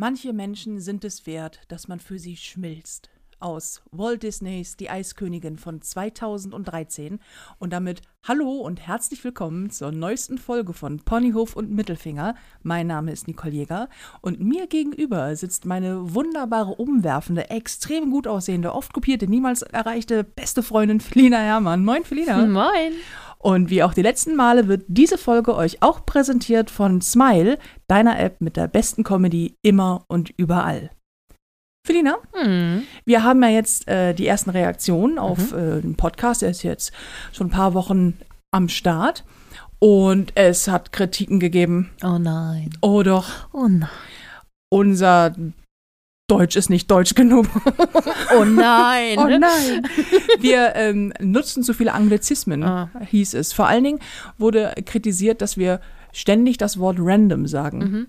Manche Menschen sind es wert, dass man für sie schmilzt. Aus Walt Disneys Die Eiskönigin von 2013 und damit hallo und herzlich willkommen zur neuesten Folge von Ponyhof und Mittelfinger. Mein Name ist Nicole Jäger und mir gegenüber sitzt meine wunderbare, umwerfende, extrem gut aussehende, oft kopierte, niemals erreichte beste Freundin Felina Herrmann. Moin, Felina. Moin. Und wie auch die letzten Male wird diese Folge euch auch präsentiert von Smile, deiner App mit der besten Comedy immer und überall. Felina, Hm. wir haben ja jetzt äh, die ersten Reaktionen auf Mhm. äh, den Podcast. Der ist jetzt schon ein paar Wochen am Start. Und es hat Kritiken gegeben. Oh nein. Oh doch, Oh nein. unser Deutsch ist nicht deutsch genug. Oh nein. Oh nein. Wir ähm, nutzen zu viele Anglizismen, Ah. hieß es. Vor allen Dingen wurde kritisiert, dass wir ständig das Wort random sagen. Mhm.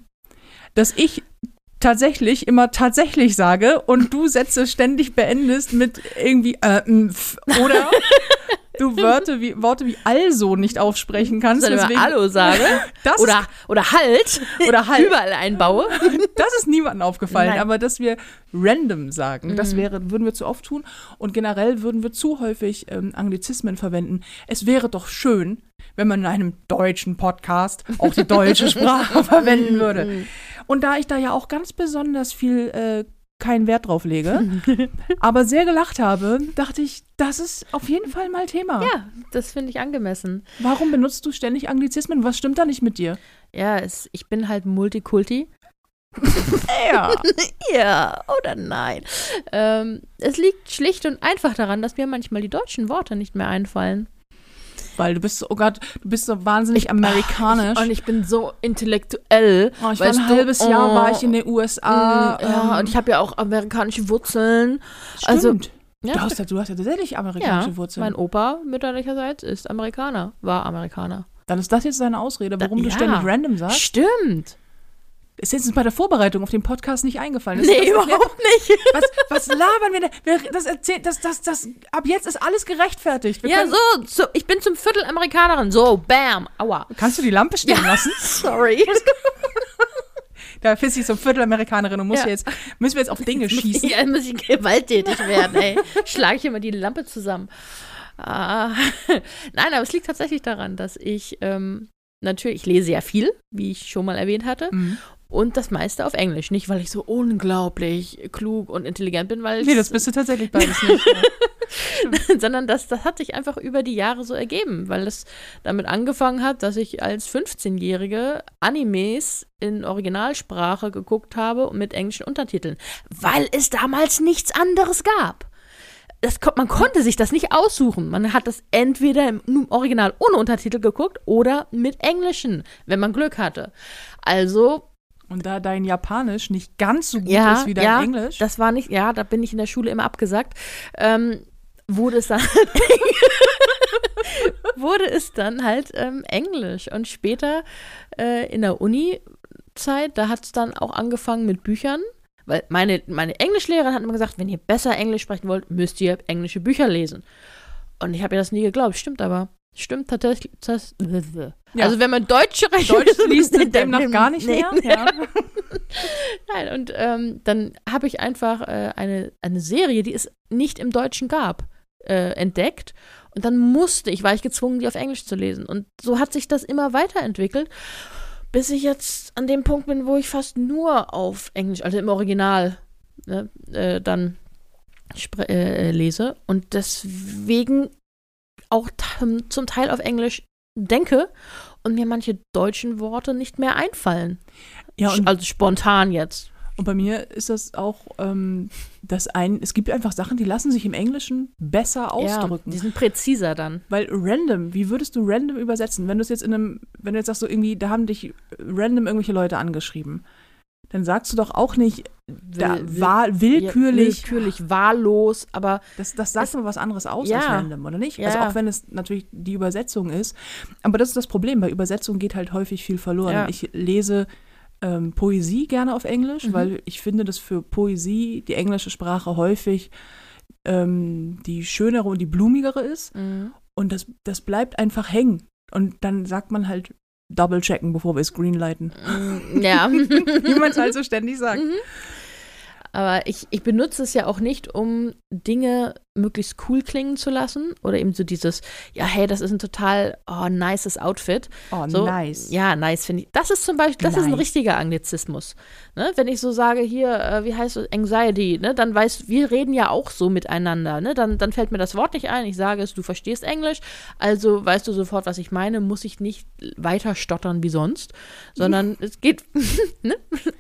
Dass ich tatsächlich immer tatsächlich sage und du Sätze ständig beendest mit irgendwie äh, m, f, oder du Wörter wie, Worte wie also nicht aufsprechen kannst. Soll deswegen- Hallo sage? das Oder, oder halt. Oder halt. Überall einbaue. Das ist niemandem aufgefallen, Nein. aber dass wir random sagen, das Mhm. wäre, würden wir zu oft tun und generell würden wir zu häufig ähm, Anglizismen verwenden. Es wäre doch schön, wenn man in einem deutschen Podcast auch die deutsche Sprache verwenden würde. Und da ich da ja auch ganz besonders viel äh, keinen Wert drauf lege, aber sehr gelacht habe, dachte ich, das ist auf jeden Fall mal Thema. Ja, das finde ich angemessen. Warum benutzt du ständig Anglizismen? Was stimmt da nicht mit dir? Ja, es, ich bin halt Multikulti. Ja. Ja, oder nein. Ähm, es liegt schlicht und einfach daran, dass mir manchmal die deutschen Worte nicht mehr einfallen. Weil du bist so, oh Gott, du bist so wahnsinnig amerikanisch. Und ich bin so intellektuell. Oh, ich war ein du, halbes Jahr oh, war ich in den USA. Mm, ja, ähm, und ich habe ja auch amerikanische Wurzeln. also- stimmt. Ja, du, hast ja, du hast ja tatsächlich amerikanische ja, Wurzeln. mein Opa mütterlicherseits ist Amerikaner, war Amerikaner. Dann ist das jetzt deine Ausrede, warum Da- du ja. ständig random sagst. Stimmt. Ist jetzt bei der Vorbereitung auf den Podcast nicht eingefallen. Das, nee, das erklärt- überhaupt nicht. was, was labern wir denn? Wir, das erzählt, das, das, das, ab jetzt ist alles gerechtfertigt. Wir Ja, so, so, ich bin zum Viertel Amerikanerin. So, bam, aua. Kannst du die Lampe stehen lassen? Sorry. Da bist du so Viertelamerikanerin und musst Ja. jetzt, müssen wir jetzt auf Dinge schießen. Ja, muss ich gewalttätig werden, ey. Schlage ich immer die Lampe zusammen. Ah. Nein, aber es liegt tatsächlich daran, dass ich ähm, natürlich, ich lese ja viel, wie ich schon mal erwähnt hatte, Mhm. Und das meiste auf Englisch. Nicht, weil ich so unglaublich klug und intelligent bin, weil Nee, das bist du tatsächlich beides nicht. sondern das, das hat sich einfach über die Jahre so ergeben, weil es damit angefangen hat, dass ich als 15-Jährige Animes in Originalsprache geguckt habe und mit englischen Untertiteln, weil es damals nichts anderes gab. Das, man konnte sich das nicht aussuchen. Man hat das entweder im, im Original ohne Untertitel geguckt oder mit englischen, wenn man Glück hatte. Also Und da dein Japanisch nicht ganz so gut ja, ist wie dein ja, Englisch. Das war nicht, ja, da bin ich in der Schule immer abgesagt. Ähm, wurde es dann wurde es dann halt ähm, Englisch und später äh, in der Uni-Zeit, da hat es dann auch angefangen mit Büchern, weil meine, meine Englischlehrerin hat immer gesagt, wenn ihr besser Englisch sprechen wollt, müsst ihr englische Bücher lesen. Und ich habe ihr das nie geglaubt, stimmt aber. Stimmt tatsächlich. Ja. Also wenn man Deutsch sprechen Deutsch liest dann- demnach gar nicht nee. mehr. Ja. Nein, und ähm, dann habe ich einfach äh, eine, eine Serie, die es nicht im Deutschen gab, äh, entdeckt. Und dann musste ich, war ich gezwungen, die auf Englisch zu lesen. Und so hat sich das immer weiterentwickelt, bis ich jetzt an dem Punkt bin, wo ich fast nur auf Englisch, also im Original, ne, äh, dann spre- äh, lese. Und deswegen auch zum Teil auf Englisch denke und mir manche deutschen Worte nicht mehr einfallen. ja, also spontan jetzt. Und bei mir ist das auch, ähm, das ein, es gibt einfach Sachen, die lassen sich im Englischen besser ausdrücken. Ja, die sind präziser dann. Weil random, wie würdest du random übersetzen? Wenn du es jetzt in einem, wenn du jetzt sagst, so irgendwie, da haben dich random irgendwelche Leute angeschrieben, dann sagst du doch auch nicht, da Will- willkürlich, Ja, willkürlich, wahllos, aber das, das sagt aber was anderes aus Ja. als random, oder nicht? Ja, also auch wenn es natürlich die Übersetzung ist. Aber das ist das Problem, bei Übersetzung geht halt häufig viel verloren. Ich lese ähm, Poesie gerne auf Englisch, Mhm. weil ich finde, dass für Poesie die englische Sprache häufig ähm, die schönere und die blumigere ist. Und das, das bleibt einfach hängen. Und dann sagt man halt double checken, bevor wir es greenlighten. Ja. Wie man es halt so ständig sagt. Mhm. Aber ich, ich benutze es ja auch nicht, um Dinge möglichst cool klingen zu lassen. Oder eben so dieses, ja, hey, das ist ein total oh, nices Outfit. Oh, So, nice. Ja, nice finde ich. Das ist zum Beispiel, das ist ein Nice. richtiger Anglizismus. Ne? Wenn ich so sage, hier, äh, wie heißt es, Anxiety, ne? dann weiß, wir reden ja auch so miteinander. Ne? Dann, dann fällt mir das Wort nicht ein. Ich sage es, du verstehst Englisch, also weißt du sofort, was ich meine, muss ich nicht weiter stottern wie sonst, sondern es geht, ne?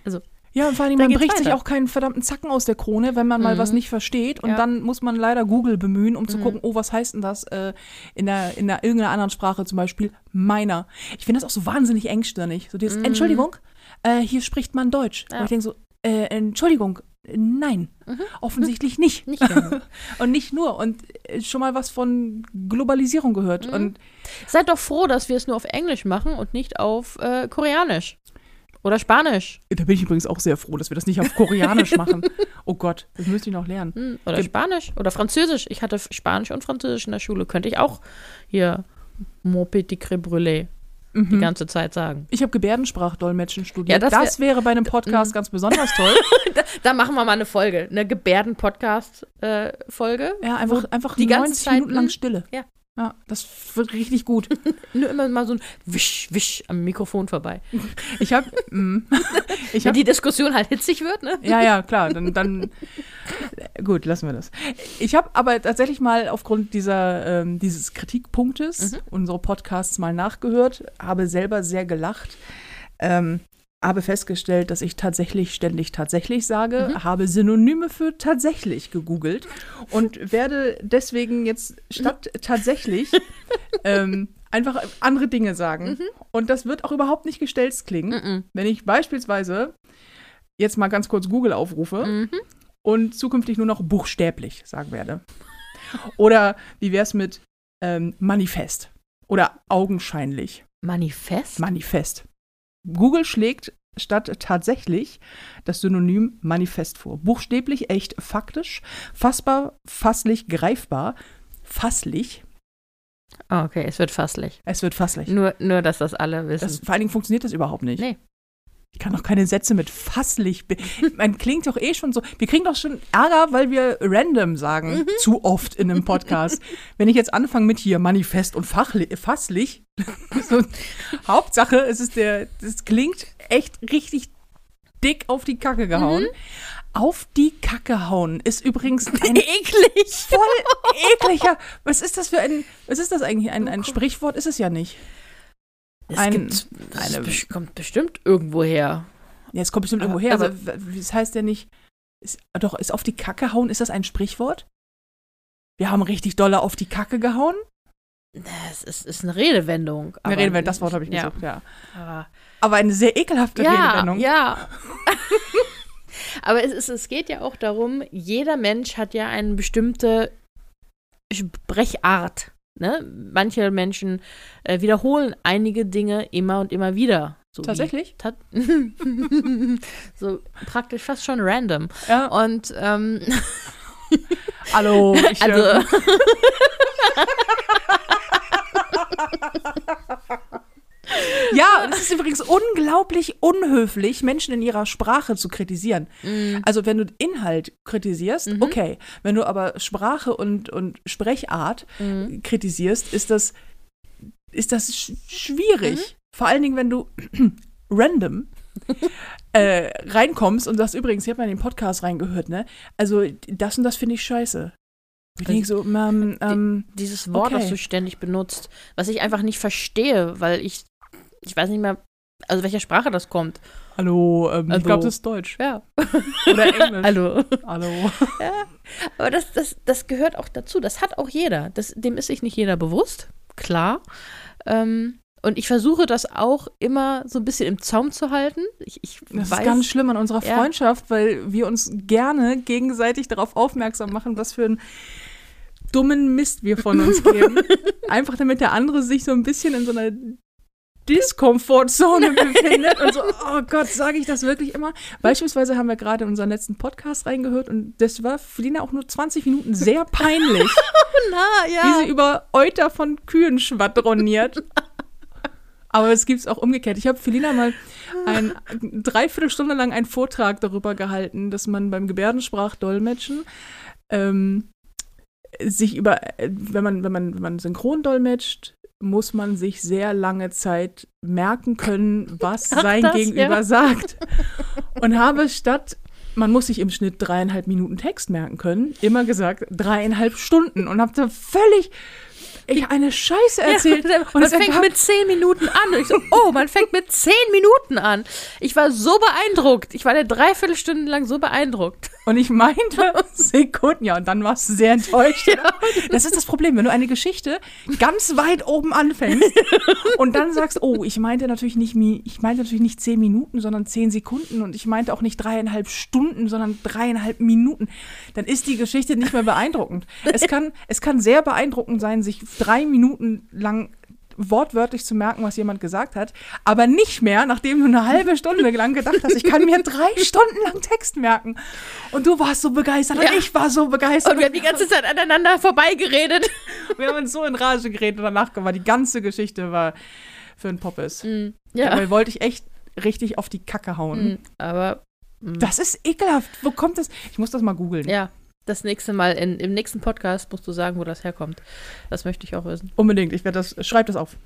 Also, Ja, und vor allem, man bricht sich weiter. auch keinen verdammten Zacken aus der Krone, wenn man mal Mhm. was nicht versteht. Und Ja. dann muss man leider Google bemühen, um zu Mhm. gucken, oh, was heißt denn das äh, in, der, in der, irgendeiner anderen Sprache, zum Beispiel meiner. Ich finde das auch so wahnsinnig engstirnig. So dieses, Mhm. Entschuldigung, äh, hier spricht man Deutsch. Ja. Und ich denke so, äh, Entschuldigung, nein, Mhm. offensichtlich nicht. nicht gerne. Und nicht nur. Und äh, schon mal was von Globalisierung gehört. Mhm. Und Seid doch froh, dass wir es nur auf Englisch machen und nicht auf äh, Koreanisch. Oder Spanisch. da bin ich übrigens auch sehr froh, dass wir das nicht auf Koreanisch machen. Oh Gott, das müsste ich noch lernen. Hm, Oder Ge- Spanisch. Oder Französisch. Ich hatte Spanisch und Französisch in der Schule. Könnte ich auch hier Mon petit crème brûlé die Mhm. ganze Zeit sagen. Ich habe Gebärdensprachdolmetschen studiert. Ja, das das, wäre bei einem Podcast Mhm. ganz besonders toll. Da machen wir mal eine Folge. Eine Gebärden-Podcast-Folge. Ja, einfach, einfach die ganze 90 Zeit, Minuten lang Stille. ja. Ja, das wird richtig gut. Nur immer mal so ein Wisch, Wisch am Mikrofon vorbei. Ich habe, ich Wenn die Diskussion halt hitzig wird, ne? ja, ja, klar, dann, dann, gut, lassen wir das. Ich habe aber tatsächlich mal aufgrund dieser, ähm, dieses Kritikpunktes Mhm. unsere Podcasts mal nachgehört, habe selber sehr gelacht, ähm, habe festgestellt, dass ich tatsächlich ständig tatsächlich sage, Mhm. habe Synonyme für tatsächlich gegoogelt und werde deswegen jetzt statt tatsächlich ähm, einfach andere Dinge sagen. Und das wird auch überhaupt nicht gestelzt klingen. Mhm. Wenn ich beispielsweise jetzt mal ganz kurz Google aufrufe Mhm. und zukünftig nur noch buchstäblich sagen werde. Oder wie wäre es mit ähm, Manifest oder augenscheinlich Manifest? Manifest. Google schlägt statt tatsächlich das Synonym Manifest vor. Buchstäblich, echt, faktisch, fassbar, fasslich, greifbar, fasslich. Ah, okay, es wird fasslich. Es wird fasslich. Nur, nur, dass das alle wissen. Das, vor allen Dingen funktioniert das überhaupt nicht. Nee. Ich kann doch keine Sätze mit fasslich. Man klingt doch eh schon so. Wir kriegen doch schon Ärger, weil wir random sagen. Mhm. Zu oft in einem Podcast. Wenn ich jetzt anfange mit hier Manifest und fachli fasslich. so, Hauptsache, es ist der. Das klingt echt richtig dick auf die Kacke gehauen. Mhm. Auf die Kacke hauen ist übrigens ein eklig. voll ekliger. Was ist das für ein. Was ist das eigentlich? Ein, ein Sprichwort ist es ja nicht. Es Ein- gibt, das eine- kommt bestimmt irgendwo her. Ja, es kommt bestimmt irgendwo her, also- aber das heißt ja nicht. Ist, doch, ist auf die Kacke hauen, ist das ein Sprichwort? Wir haben richtig dolle auf die Kacke gehauen? Es ist, ist eine Redewendung. Eine Redewendung, das Wort habe ich ja. gesucht, ja. Aber, Aber eine sehr ekelhafte ja, Redewendung. ja. aber es, ist, es geht ja auch darum, jeder Mensch hat ja eine bestimmte Sprechart. Ne? Manche Menschen äh, wiederholen einige Dinge immer und immer wieder. So Tatsächlich? Ta so praktisch fast schon random. Ja. Und ähm, Hallo. Ich, also ja, und es ist übrigens unglaublich unhöflich, Menschen in ihrer Sprache zu kritisieren. mm, Also wenn du Inhalt kritisierst, Mhm. okay. Wenn du aber Sprache und, und Sprechart mm, kritisierst, ist das, ist das sch schwierig. Mhm. Vor allen Dingen, wenn du random äh, reinkommst und sagst, übrigens, ich habe mal in den Podcast reingehört, ne? Also das und das finde ich scheiße. Ich denke so, ähm, ähm, dieses Wort, Okay. das du ständig benutzt, was ich einfach nicht verstehe, weil ich, ich weiß nicht mehr, also welcher Sprache das kommt. hallo, ähm, ich Also- glaube, das ist Deutsch. Ja. Oder Englisch. Hallo. hallo. Aber das, das, das gehört auch dazu. Das hat auch jeder. Das, dem ist sich nicht jeder bewusst, klar. Ähm, und ich versuche das auch immer so ein bisschen im Zaum zu halten. Ich, ich Das weiß, ist ganz schlimm an unserer Ja. Freundschaft, weil wir uns gerne gegenseitig darauf aufmerksam machen, was für einen dummen Mist wir von uns geben. Einfach damit der andere sich so ein bisschen in so einer Diskomfortzone befindet und so, oh Gott, sage ich das wirklich immer? Beispielsweise haben wir gerade in unseren letzten Podcast reingehört und das war für Lina auch nur 20 Minuten sehr peinlich, Na, wie ja. sie über Euter von Kühen schwadroniert. Aber es gibt es auch umgekehrt. Ich habe Felina mal ein Dreiviertelstunde lang einen Vortrag darüber gehalten, dass man beim Gebärdensprachdolmetschen ähm, sich über, äh, wenn man, wenn man, wenn man synchron dolmetscht, muss man sich sehr lange Zeit merken können, was sein das, Gegenüber ja. sagt. Und habe statt, man muss sich im Schnitt dreieinhalb Minuten Text merken können, immer gesagt dreieinhalb Stunden und habe da völlig ich eine Scheiße erzählt. Ja, und man es fängt mit zehn Minuten an. Und ich so, oh, man fängt mit zehn Minuten an. Ich war so beeindruckt. Ich war eine Dreiviertelstunde lang so beeindruckt. Und ich meinte Sekunden, ja, und dann warst du sehr enttäuscht. Das ist das Problem, wenn du eine Geschichte ganz weit oben anfängst und dann sagst, oh, ich meinte natürlich nicht, ich meinte natürlich nicht zehn Minuten, sondern zehn Sekunden und ich meinte auch nicht dreieinhalb Stunden, sondern dreieinhalb Minuten, dann ist die Geschichte nicht mehr beeindruckend. Es kann, es kann sehr beeindruckend sein, sich drei Minuten lang wortwörtlich zu merken, was jemand gesagt hat, aber nicht mehr, nachdem du eine halbe Stunde lang gedacht hast, ich kann mir drei Stunden lang Text merken. Und du warst so begeistert und Ja. ich war so begeistert. Und wir haben die ganze Zeit aneinander vorbeigeredet. wir haben uns so in Rage geredet und danach war die ganze Geschichte war für ein Poppes. Mhm. Ja. Dabei wollte ich echt richtig auf die Kacke hauen. Mhm. Aber mhm. Das ist ekelhaft. Wo kommt das? Ich muss das mal googeln. ja, das nächste Mal in, im nächsten Podcast musst du sagen, wo das herkommt. Das möchte ich auch wissen. Unbedingt. Ich werde das, schreib das auf.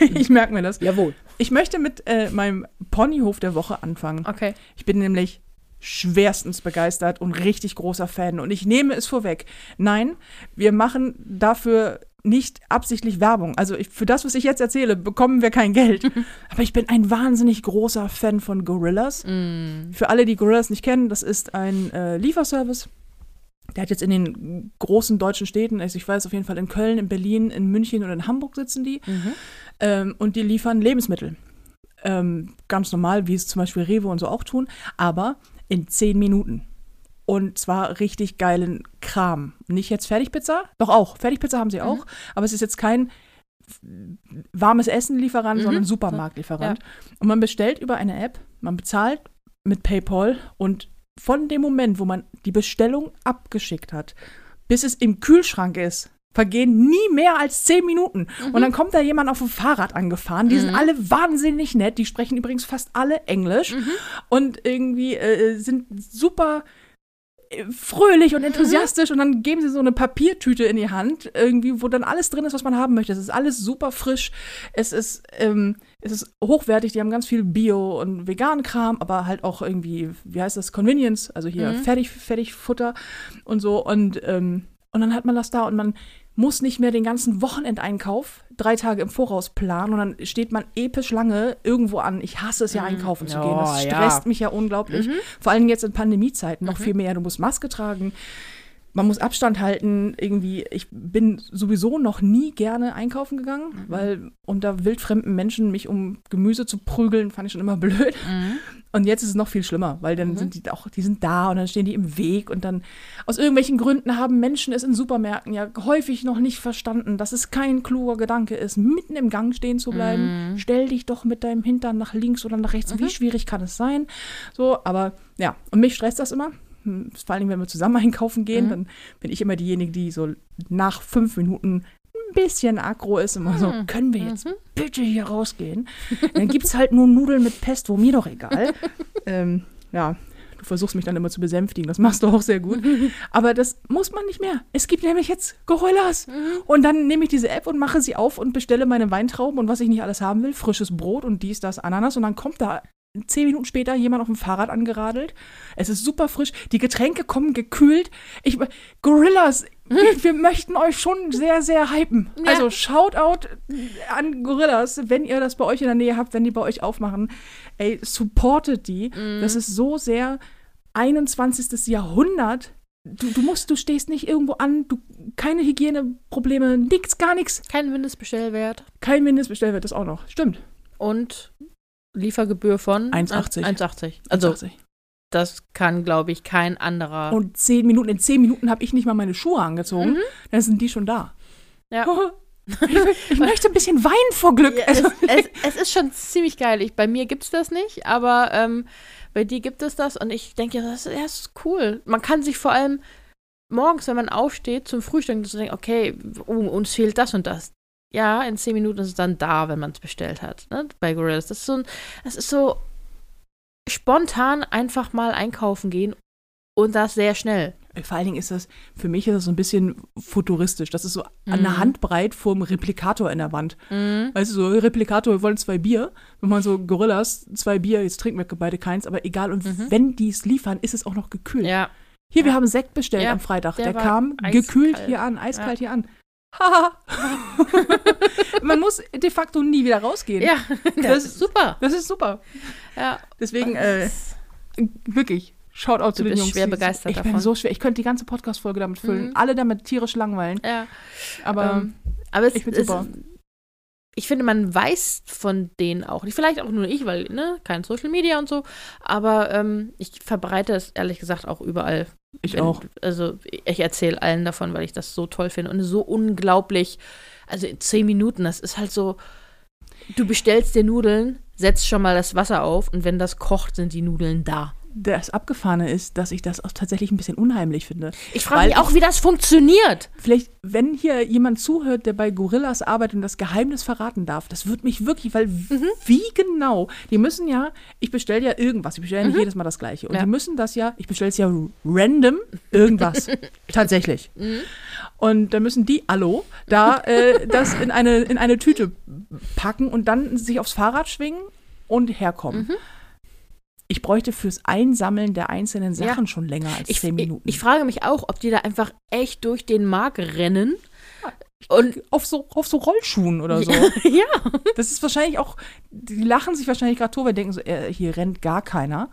ich merke mir das. Jawohl. Ich möchte mit äh, meinem Ponyhof der Woche anfangen. Okay. Ich bin nämlich schwerstens begeistert und richtig großer Fan. Und ich nehme es vorweg. Nein, wir machen dafür nicht absichtlich Werbung. Also ich, für das, was ich jetzt erzähle, bekommen wir kein Geld. Aber ich bin ein wahnsinnig großer Fan von Gorillas. Mhm. Für alle, die Gorillas nicht kennen, das ist ein äh, Lieferservice. Der hat jetzt in den großen deutschen Städten, also ich weiß auf jeden Fall in Köln, in Berlin, in München und in Hamburg sitzen die. Mhm. Ähm, und die liefern Lebensmittel. Ähm, ganz normal, wie es zum Beispiel Rewe und so auch tun, aber in zehn Minuten. Und zwar richtig geilen Kram. Nicht jetzt Fertigpizza, doch auch. Fertigpizza haben sie auch, aber es ist jetzt kein warmes Essen-Lieferant, Mhm. sondern Supermarktlieferant. Und man bestellt über eine App, man bezahlt mit PayPal und von dem Moment, wo man die Bestellung abgeschickt hat, bis es im Kühlschrank ist, vergehen nie mehr als zehn Minuten. Und dann kommt da jemand auf dem Fahrrad angefahren. Die sind alle wahnsinnig nett. Die sprechen übrigens fast alle Englisch und irgendwie äh, sind super fröhlich und enthusiastisch und dann geben sie so eine Papiertüte in die Hand, irgendwie, wo dann alles drin ist, was man haben möchte. Es ist alles super frisch. Es ist, ähm, es ist hochwertig. Die haben ganz viel Bio und veganen Kram, aber halt auch irgendwie, wie heißt das, Convenience, also hier fertig, fertig Futter und so. Und, ähm, und dann hat man das da und man muss nicht mehr den ganzen Wochenendeinkauf drei Tage im Voraus planen und dann steht man episch lange irgendwo an. Ich hasse es ja, einkaufen zu gehen. Das Oh, ja. stresst mich ja unglaublich. Vor allem jetzt in Pandemiezeiten noch viel mehr. Du musst Maske tragen, man muss Abstand halten. Irgendwie, ich bin sowieso noch nie gerne einkaufen gegangen, weil unter wildfremden Menschen mich um Gemüse zu prügeln, fand ich schon immer blöd. Und jetzt ist es noch viel schlimmer, weil dann sind die auch, die sind da und dann stehen die im Weg und dann aus irgendwelchen Gründen haben Menschen es in Supermärkten ja häufig noch nicht verstanden, dass es kein kluger Gedanke ist, mitten im Gang stehen zu bleiben. Stell dich doch mit deinem Hintern nach links oder nach rechts. Wie schwierig kann es sein? So, aber ja, und mich stresst das immer. Vor allem, wenn wir zusammen einkaufen gehen, dann bin ich immer diejenige, die so nach fünf Minuten ein bisschen aggro ist, immer so, können wir jetzt bitte hier rausgehen? Dann gibt es halt nur Nudeln mit Pesto, mir doch egal. ähm, ja, du versuchst mich dann immer zu besänftigen, das machst du auch sehr gut. Aber das muss man nicht mehr. Es gibt nämlich jetzt Gorillas. Und dann nehme ich diese App und mache sie auf und bestelle meine Weintrauben und was ich nicht alles haben will, frisches Brot und dies, das, Ananas. Und dann kommt da zehn Minuten später jemand auf dem Fahrrad angeradelt. Es ist super frisch. Die Getränke kommen gekühlt. Ich, Gorillas, wir, wir möchten euch schon sehr, sehr hypen. Ja. Also Shoutout an Gorillas, wenn ihr das bei euch in der Nähe habt, wenn die bei euch aufmachen. Ey, supportet die. Das ist so sehr 21. Jahrhundert. Du, du musst, du stehst nicht irgendwo an, du, keine Hygieneprobleme, nix, gar nichts. Kein Mindestbestellwert. Kein Mindestbestellwert, das auch noch. Stimmt. Und Liefergebühr von 1,80. 1,80. Also, 80. das kann, glaube ich, kein anderer. Und zehn Minuten, in zehn Minuten habe ich nicht mal meine Schuhe angezogen. Dann sind die schon da. ja. Ich, möchte ein bisschen Wein vor Glück. Ja, Also, es, es, es ist schon ziemlich geil. Ich, bei mir gibt es das nicht, aber ähm, bei dir gibt es das und ich denke, das, das ist cool. Man kann sich vor allem morgens, wenn man aufsteht, zum Frühstück, so denken, okay, oh, uns fehlt das und das. Ja, in zehn Minuten ist es dann da, wenn man es bestellt hat, ne? Bei Gorillas. Das ist so ein, das ist so spontan einfach mal einkaufen gehen und das sehr schnell. Vor allen Dingen ist das, für mich ist das so ein bisschen futuristisch. Das ist so Mhm. an der Handbreit vorm Replikator in der Wand. Mhm. Weißt du, so Replikator, wir wollen zwei Bier. Wenn man so Gorillas, zwei Bier, jetzt trinken wir beide keins, aber egal. Und Mhm. wenn die es liefern, ist es auch noch gekühlt. Ja, Hier, wir haben Sekt bestellt Ja, am Freitag. der Der, kam gekühlt hier an, eiskalt hier an. Haha. Man muss de facto nie wieder rausgehen. ja, das, Das- ist super. Das ist super. Ja. Deswegen, äh, wirklich, Shoutout zu Du den Jungs. schwer begeistert ich bin davon. so schwer. Ich könnte die ganze Podcast-Folge damit füllen. Mhm. Alle damit tierisch langweilen. ja. Aber Ähm, aber es, ich es, super. Ich finde, man weiß von denen auch nicht. Vielleicht auch nur ich, weil, ne, kein Social Media und so. Aber ähm, ich verbreite es ehrlich gesagt auch überall. ich Wenn- auch. Also ich erzähle allen davon, weil ich das so toll finde und so unglaublich. Also in zehn Minuten, das ist halt so. Du bestellst dir Nudeln, setzt schon mal das Wasser auf und wenn das kocht, sind die Nudeln da. Das Abgefahrene ist, dass ich das auch tatsächlich ein bisschen unheimlich finde. Ich frage mich auch, wie das funktioniert. Vielleicht, wenn hier jemand zuhört, der bei Gorillas arbeitet und das Geheimnis verraten darf, das würde mich wirklich, weil Mhm. wie genau? Die müssen ja, ich bestelle ja irgendwas, ich bestelle ja nicht jedes Mal das Gleiche. Und Mhm. Ja. die müssen das ja, ich bestelle es ja random, irgendwas. Tatsächlich. Mhm. Und dann müssen die, hallo, da äh, das in eine, in eine Tüte packen und dann sich aufs Fahrrad schwingen und herkommen. Mhm. Ich bräuchte fürs Einsammeln der einzelnen Ja. Sachen schon länger als Ich, zehn ich, Minuten. ich frage mich auch, ob die da einfach echt durch den Markt rennen. Und auf so, auf so Rollschuhen oder so. ja, Das ist wahrscheinlich auch, die lachen sich wahrscheinlich gerade tot, weil denken so, äh, hier rennt gar keiner.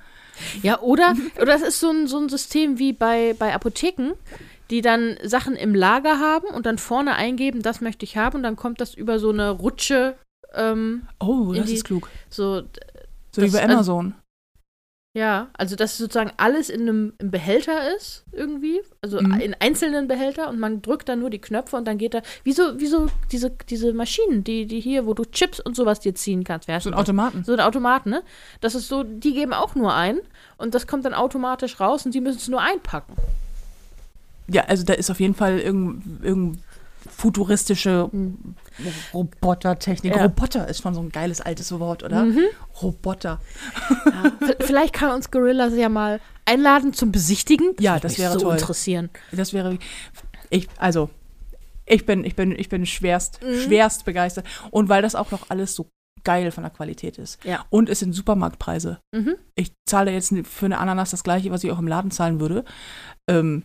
Ja, oder, oder das ist so ein, so ein System wie bei, bei Apotheken, die dann Sachen im Lager haben und dann vorne eingeben, das möchte ich haben und dann kommt das über so eine Rutsche, ähm, Oh, das die- ist klug. so, So wie das- bei also- Amazon. Ja, also dass sozusagen alles in einem Behälter ist, irgendwie, also Mhm. in einzelnen Behälter und man drückt dann nur die Knöpfe und dann geht da, wie so, wie so diese, diese Maschinen, die, die hier, wo du Chips und sowas dir ziehen kannst. Wer so ein? Automaten. So ein Automat, ne? Das ist so, die geben auch nur ein und das kommt dann automatisch raus und die müssen es nur einpacken. Ja, also da ist auf jeden Fall irgendein irgend futuristische Robotertechnik. Ja. Roboter ist schon so ein geiles altes Wort, oder? Mhm. Roboter. Ja, vielleicht kann uns Gorillas ja mal einladen zum Besichtigen. Ja, würde das wäre so toll. interessieren. Das wäre ich also ich bin ich bin ich bin schwerst Mhm. schwerst begeistert und weil das auch noch alles so geil von der Qualität ist. Ja. Und es sind Supermarktpreise. Mhm. Ich zahle jetzt für eine Ananas das gleiche, was ich auch im Laden zahlen würde. Ähm,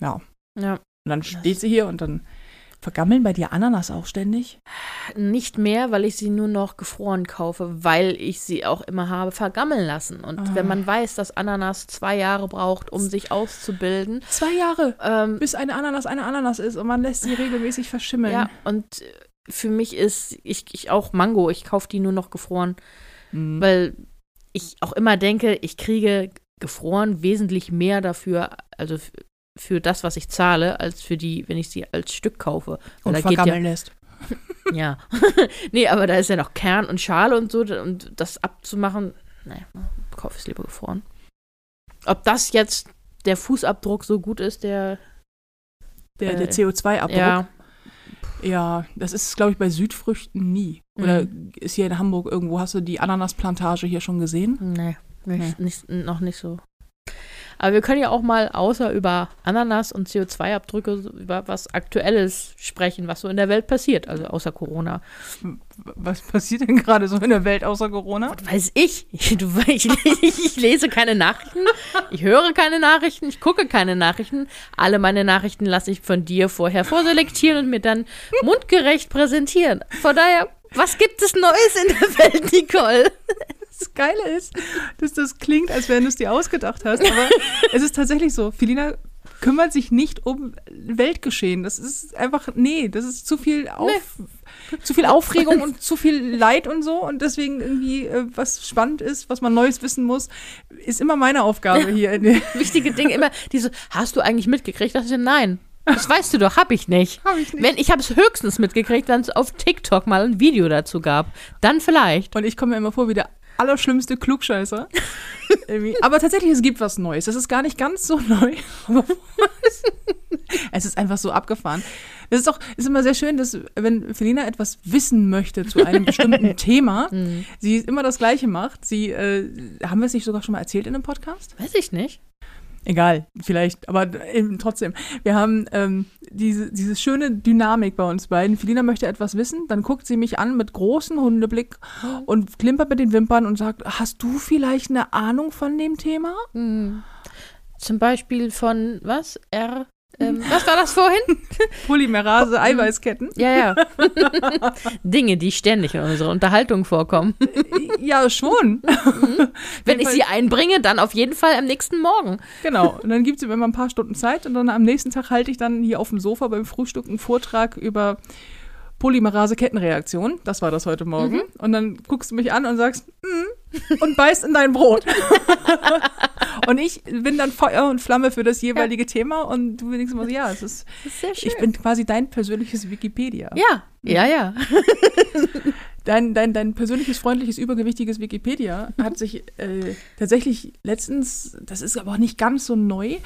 ja. Ja. Und dann steht sie hier und dann vergammeln bei dir Ananas auch ständig. Nicht mehr, weil ich sie nur noch gefroren kaufe, weil ich sie auch immer habe vergammeln lassen. Und Ah. wenn man weiß, dass Ananas zwei Jahre braucht, um sich auszubilden, Zwei Jahre, ähm, bis eine Ananas eine Ananas ist und man lässt sie regelmäßig verschimmeln. ja, und äh, für mich ist, ich, ich auch Mango, ich kaufe die nur noch gefroren, Mhm. weil ich auch immer denke, ich kriege gefroren wesentlich mehr dafür, also für das, was ich zahle, als für die, wenn ich sie als Stück kaufe. Weil Und da geht ja, vergammeln lässt. ja. nee, aber da ist ja noch Kern und Schale und so und das abzumachen, naja, kaufe ich es lieber gefroren. Ob das jetzt der Fußabdruck so gut ist, der Der, der Äh, CO2-Abdruck. ja, Ja, das ist, glaube ich, bei Südfrüchten nie. Oder ist hier in Hamburg irgendwo, hast du die Ananasplantage hier schon gesehen? nee, nicht, nicht, noch nicht so. Aber wir können ja auch mal außer über Ananas und CO2-Abdrücke so über was Aktuelles sprechen, was so in der Welt passiert, also außer Corona. Was passiert denn gerade so in der Welt außer Corona? Weiß ich. Du, ich, ich lese keine Nachrichten, ich höre keine Nachrichten, ich gucke keine Nachrichten. Alle meine Nachrichten lasse ich von dir vorher vorselektieren und mir dann mundgerecht präsentieren. Von daher, was gibt es Neues in der Welt, Nicole? Das Geile ist, dass das klingt, als wenn du es dir ausgedacht hast, aber es ist tatsächlich so. Felina kümmert sich nicht um Weltgeschehen. Das ist einfach, nee, das ist zu viel auf, zu viel Aufregung und zu viel Leid und so. Und deswegen irgendwie, äh, was spannend ist, was man Neues wissen muss, ist immer meine Aufgabe hier. Wichtige Dinge immer, diese, hast du eigentlich mitgekriegt? Das ist nein. Das weißt du doch, hab ich nicht. Hab ich nicht. Wenn, ich habe es höchstens mitgekriegt, wenn es auf TikTok mal ein Video dazu gab. Dann vielleicht. Und ich komme mir immer vor wie der allerschlimmste Klugscheißer. Aber tatsächlich, es gibt was Neues. Das ist gar nicht ganz so neu. Es ist einfach so abgefahren. Das ist doch, ist immer sehr schön, dass, wenn Felina etwas wissen möchte zu einem bestimmten Thema, Mhm. sie immer das Gleiche macht. Sie, äh, haben wir es nicht sogar schon mal erzählt in einem Podcast? Weiß ich nicht. Egal, vielleicht, aber eben trotzdem. Wir haben ähm, diese, diese schöne Dynamik bei uns beiden. Felina möchte etwas wissen, dann guckt sie mich an mit großem Hundeblick und klimpert mit den Wimpern und sagt, hast du vielleicht eine Ahnung von dem Thema? Mhm. Zum Beispiel von, was? R. Ähm, was war das vorhin? Polymerase, Eiweißketten. Ja, ja. Dinge, die ständig in unserer Unterhaltung vorkommen. ja, schon. Wenn ich sie einbringe, dann auf jeden Fall am nächsten Morgen. Genau. Und dann gibt es immer ein paar Stunden Zeit und dann am nächsten Tag halte ich dann hier auf dem Sofa beim Frühstück einen Vortrag über Polymerase-Kettenreaktion. Das war das heute Morgen. Mhm. Und dann guckst du mich an und sagst, mm, und beißt in dein Brot. und ich bin dann Feuer und Flamme für das jeweilige Thema und du denkst immer so, ja, es ist, Das ist sehr schön. ich bin quasi dein persönliches Wikipedia. ja, ja, ja. Dein, dein, dein persönliches, freundliches, übergewichtiges Wikipedia hat sich äh, tatsächlich letztens, das ist aber auch nicht ganz so neu,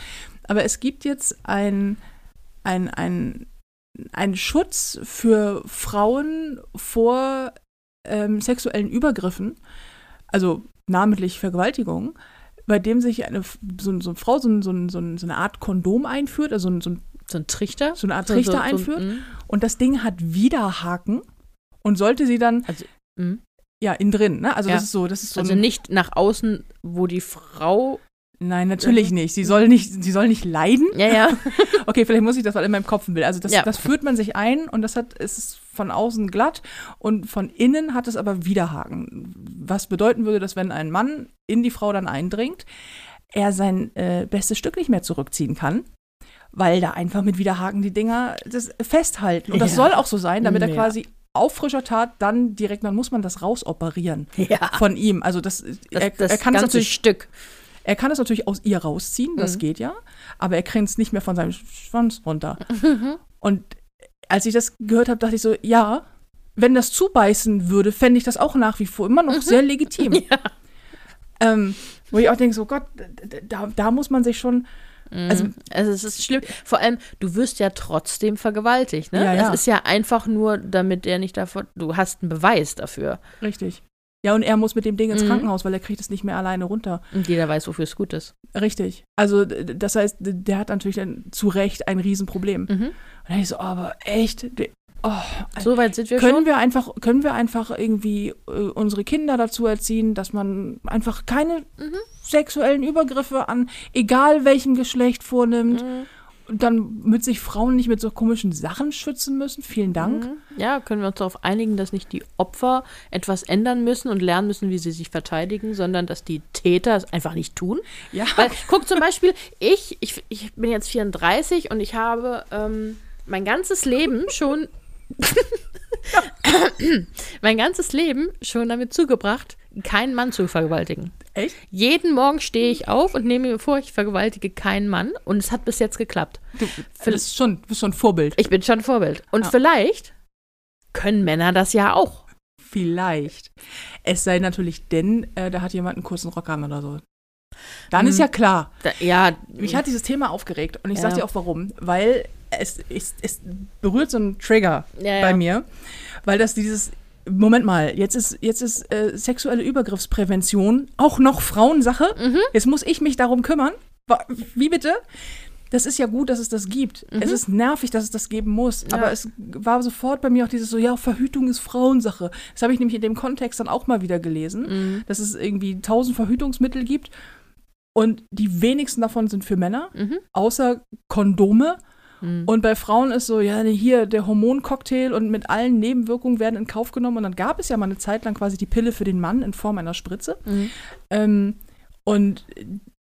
aber es gibt jetzt ein, ein, ein, einen Schutz für Frauen vor ähm, sexuellen Übergriffen, also namentlich Vergewaltigung, bei dem sich eine, so, so eine Frau so, so, so, eine Art Kondom einführt, also so, So ein Trichter. so eine Art Trichter einführt mm, und das Ding hat Widerhaken und sollte sie dann mm. ja, innen drin, ne? Also Ja. das ist so, das ist so. Also ein, nicht nach außen, wo die Frau. Nein, natürlich nicht. Sie soll nicht, sie soll nicht leiden. Ja, ja. Okay, vielleicht muss ich das mal in meinem Kopf ein Bild. Also das, Ja. das führt man sich ein und das hat, es ist von außen glatt und von innen hat es aber Widerhaken. Was bedeuten würde, dass wenn ein Mann in die Frau dann eindringt, er sein äh, bestes Stück nicht mehr zurückziehen kann. Weil da einfach mit Widerhaken die Dinger das festhalten. Und das Ja. soll auch so sein, damit er Ja. quasi auf frischer Tat dann direkt, dann muss man das rausoperieren ja. von ihm. Also das, Das, er, das er kann ganze natürlich Stück. Er kann es natürlich aus ihr rausziehen, das Mhm. geht ja, aber er kriegt es nicht mehr von seinem Schwanz runter. Mhm. Und als ich das gehört habe, dachte ich so, ja, wenn das zubeißen würde, fände ich das auch nach wie vor immer noch sehr legitim. Mhm. Ja. Ähm, wo ich auch denke, so Gott, da, da muss man sich schon, also Also es ist schlimm. Vor allem, du wirst ja trotzdem vergewaltigt, ne? Ja, ja. Es ist ja einfach nur, damit der nicht davon. Du hast einen Beweis dafür. richtig. Ja, und er muss mit dem Ding ins Mhm. Krankenhaus, weil er kriegt es nicht mehr alleine runter. Und jeder weiß, wofür es gut ist. Richtig. Also das heißt, der hat natürlich dann zu Recht ein Riesenproblem. Und Mhm. dann ich so, aber echt, oh, So weit sind wir können schon. wir einfach können wir einfach irgendwie äh, unsere Kinder dazu erziehen, dass man einfach keine Mhm. sexuellen Übergriffe an egal welchem Geschlecht vornimmt Mhm. und dann mit sich Frauen nicht mit so komischen Sachen schützen müssen. Vielen Dank. Mhm. Ja, können wir uns darauf einigen, dass nicht die Opfer etwas ändern müssen und lernen müssen, wie sie sich verteidigen, sondern dass die Täter es einfach nicht tun. Ja. Weil, guck zum Beispiel, ich, ich, ich bin jetzt 34 und ich habe ähm, mein ganzes Leben schon mein ganzes Leben schon damit zugebracht, keinen Mann zu vergewaltigen. Echt? Jeden Morgen stehe ich auf und nehme mir vor, ich vergewaltige keinen Mann und es hat bis jetzt geklappt. Du bist schon, du bist schon Vorbild. Ich bin schon Vorbild. Und Ja. vielleicht können Männer das ja auch. Vielleicht. Es sei natürlich denn, äh, da hat jemand einen kurzen Rock an oder so. Dann Mhm. ist ja klar. Da, ja, Mich hat dieses Thema aufgeregt und ich Ja. sag dir auch warum. Weil es, es, es berührt so einen Trigger Ja, ja. bei mir, weil das dieses Moment mal, jetzt ist, jetzt ist äh, sexuelle Übergriffsprävention auch noch Frauensache. Mhm. Jetzt muss ich mich darum kümmern. Wie bitte? Das ist ja gut, dass es das gibt. Es ist nervig, dass es das geben muss. Mhm. Ja. Aber es war sofort bei mir auch dieses so, ja, Verhütung ist Frauensache. Das habe ich nämlich in dem Kontext dann auch mal wieder gelesen, Mhm. dass es irgendwie tausend Verhütungsmittel gibt und die wenigsten davon sind für Männer, Mhm. außer Kondome. Mhm. Und bei Frauen ist so, ja, hier der Hormoncocktail und mit allen Nebenwirkungen werden in Kauf genommen. Und dann gab es ja mal eine Zeit lang quasi die Pille für den Mann in Form einer Spritze. Mhm. Ähm, und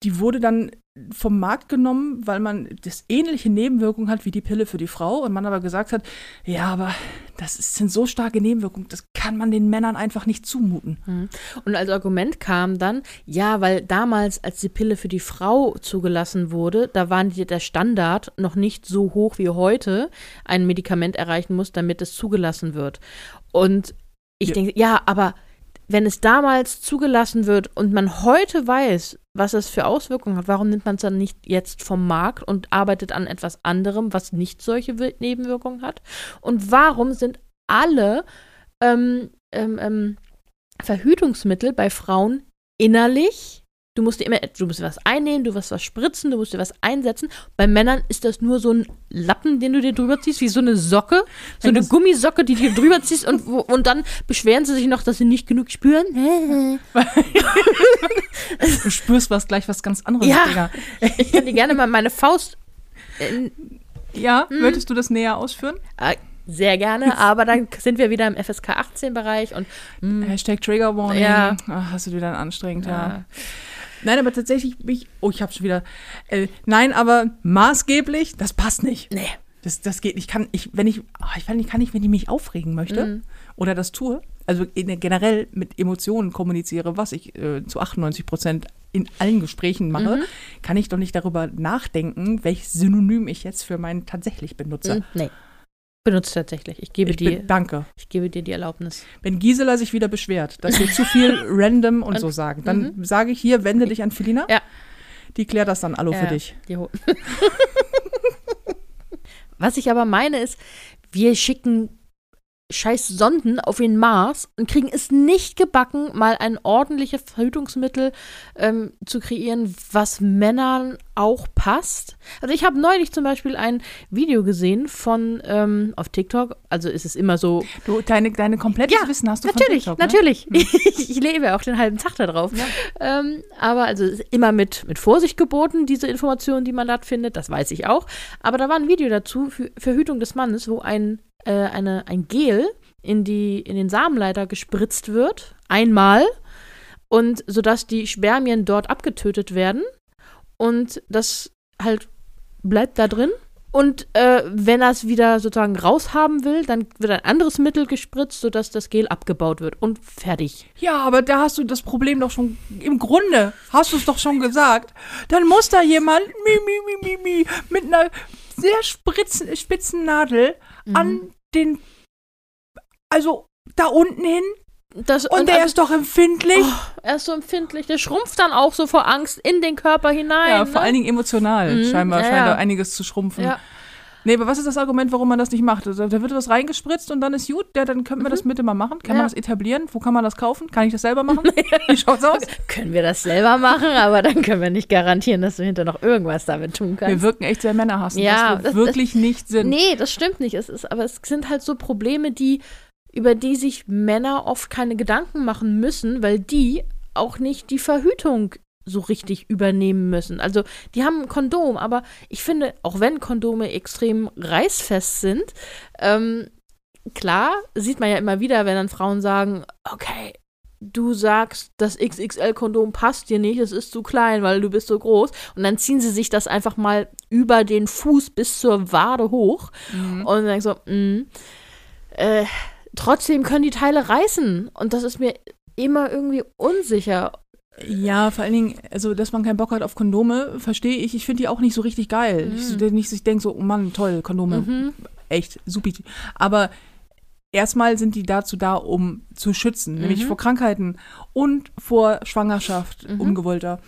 die wurde dann vom Markt genommen, weil man das ähnliche Nebenwirkungen hat wie die Pille für die Frau. Und man aber gesagt hat, ja, aber das ist- sind so starke Nebenwirkungen, das kann man den Männern einfach nicht zumuten. Mhm. Und als Argument kam dann, ja, weil damals, als die Pille für die Frau zugelassen wurde, da war der Standard noch nicht so hoch wie heute ein Medikament erreichen muss, damit es zugelassen wird. Und ich Ja. denke, ja, aber wenn es damals zugelassen wird und man heute weiß, was es für Auswirkungen hat, warum nimmt man es dann nicht jetzt vom Markt und arbeitet an etwas anderem, was nicht solche Wir- Nebenwirkungen hat? Und warum sind alle ähm, ähm, ähm, Verhütungsmittel bei Frauen innerlich? Du musst dir immer, du musst was einnehmen, du musst was spritzen, du musst dir was einsetzen. Bei Männern ist das nur so ein Lappen, den du dir drüber ziehst, wie so eine Socke, so eine Gummisocke, die du dir drüber ziehst und, und dann beschweren sie sich noch, dass sie nicht genug spüren. Du spürst was gleich was ganz anderes, Ja. Digga. Ich kann dir gerne mal meine Faust in, Ja, Mhm. möchtest du das näher ausführen? äh, sehr gerne, aber dann sind wir wieder im FSK 18 Bereich und mm, Hashtag Trigger Warning. Ja. Ach, hast du wieder anstrengend, ja. Ja. Nein, aber tatsächlich mich. Oh, ich hab's schon wieder. Äh, nein, aber maßgeblich, das passt nicht. nee. Das, das geht nicht. Ich kann, ich, wenn ich, ah, ich kann nicht, kann nicht, wenn ich mich aufregen möchte Mhm. oder das tue, also in, generell mit Emotionen kommuniziere, was ich äh, zu 98 Prozent in allen Gesprächen mache, Mhm. kann ich doch nicht darüber nachdenken, welches Synonym ich jetzt für meinen tatsächlich benutze. Mm, Nee. Benutzt tatsächlich. Ich gebe, Ich dir, danke. ich gebe dir die Erlaubnis. Wenn Gisela sich wieder beschwert, dass wir zu viel random und, Und- so sagen, dann sage ich hier, wende dich an Felina. Ja. Die klärt das dann für Ja, dich. die Ho- Was ich aber meine ist, wir schicken scheiß Sonden auf den Mars und kriegen es nicht gebacken, mal ein ordentliches Verhütungsmittel ähm, zu kreieren, was Männern auch passt. Also ich habe neulich zum Beispiel ein Video gesehen von ähm, auf TikTok, also ist es immer so Du, deine, deine komplettes Ja, Wissen hast du Natürlich, von TikTok, ne? natürlich. Ich, ich lebe auch den halben Tag da drauf. Ähm, aber also es ist immer mit, mit Vorsicht geboten, diese Informationen, die man dort findet, das weiß ich auch. Aber da war ein Video dazu für Verhütung des Mannes, wo ein, äh, eine, ein Gel in, die, in den Samenleiter gespritzt wird, einmal, und sodass die Spermien dort abgetötet werden. Und das halt bleibt da drin. Und äh, wenn er es wieder sozusagen raushaben will, dann wird ein anderes Mittel gespritzt, sodass das Gel abgebaut wird. Und fertig. Ja, aber da hast du das Problem doch schon, im Grunde hast du es doch schon gesagt. Dann muss da jemand mi, mi, mi, mi, mi, mit einer sehr spritzen, spitzen Nadel Mhm. an den, also da unten hin Das, und, der also, ist doch empfindlich. er ist so empfindlich. Der schrumpft dann auch so vor Angst in den Körper hinein. ja, ne? vor allen Dingen emotional Mhm, scheinbar ja, scheint ja. da einiges zu schrumpfen. Ja. Nee, aber was ist das Argument, warum man das nicht macht? Also, da wird was reingespritzt und dann ist gut. Ja, dann könnten wir das bitte mal machen. Kann Mhm. Ja. man das etablieren? Wo kann man das kaufen? Kann ich das selber machen? Wie schaut's aus? Können wir das selber machen, aber dann können wir nicht garantieren, dass du hinter noch irgendwas damit tun kannst. Wir wirken echt sehr männerhassend, Ja, das- wir wirklich nicht sind. Nee, das stimmt nicht. Es ist, aber es sind halt so Probleme, die, über die sich Männer oft keine Gedanken machen müssen, weil die auch nicht die Verhütung so richtig übernehmen müssen. Also die haben ein Kondom, aber ich finde, auch wenn Kondome extrem reißfest sind, ähm, klar, sieht man ja immer wieder, wenn dann Frauen sagen, okay, du sagst, das XXL-Kondom passt dir nicht, es ist zu klein, weil du bist so groß. Und dann ziehen sie sich das einfach mal über den Fuß bis zur Wade hoch Mhm. und dann so, mh, äh, trotzdem können die Teile reißen. Und das ist mir immer irgendwie unsicher. Ja, vor allen Dingen, also, dass man keinen Bock hat auf Kondome, verstehe ich. Ich finde die auch nicht so richtig geil. Mhm. Ich, nicht, ich denke so, oh Mann, toll, Kondome, Mhm. echt, supi. Aber erstmal sind die dazu da, um zu schützen, nämlich Mhm. vor Krankheiten und vor Schwangerschaft, Mhm. ungewollter.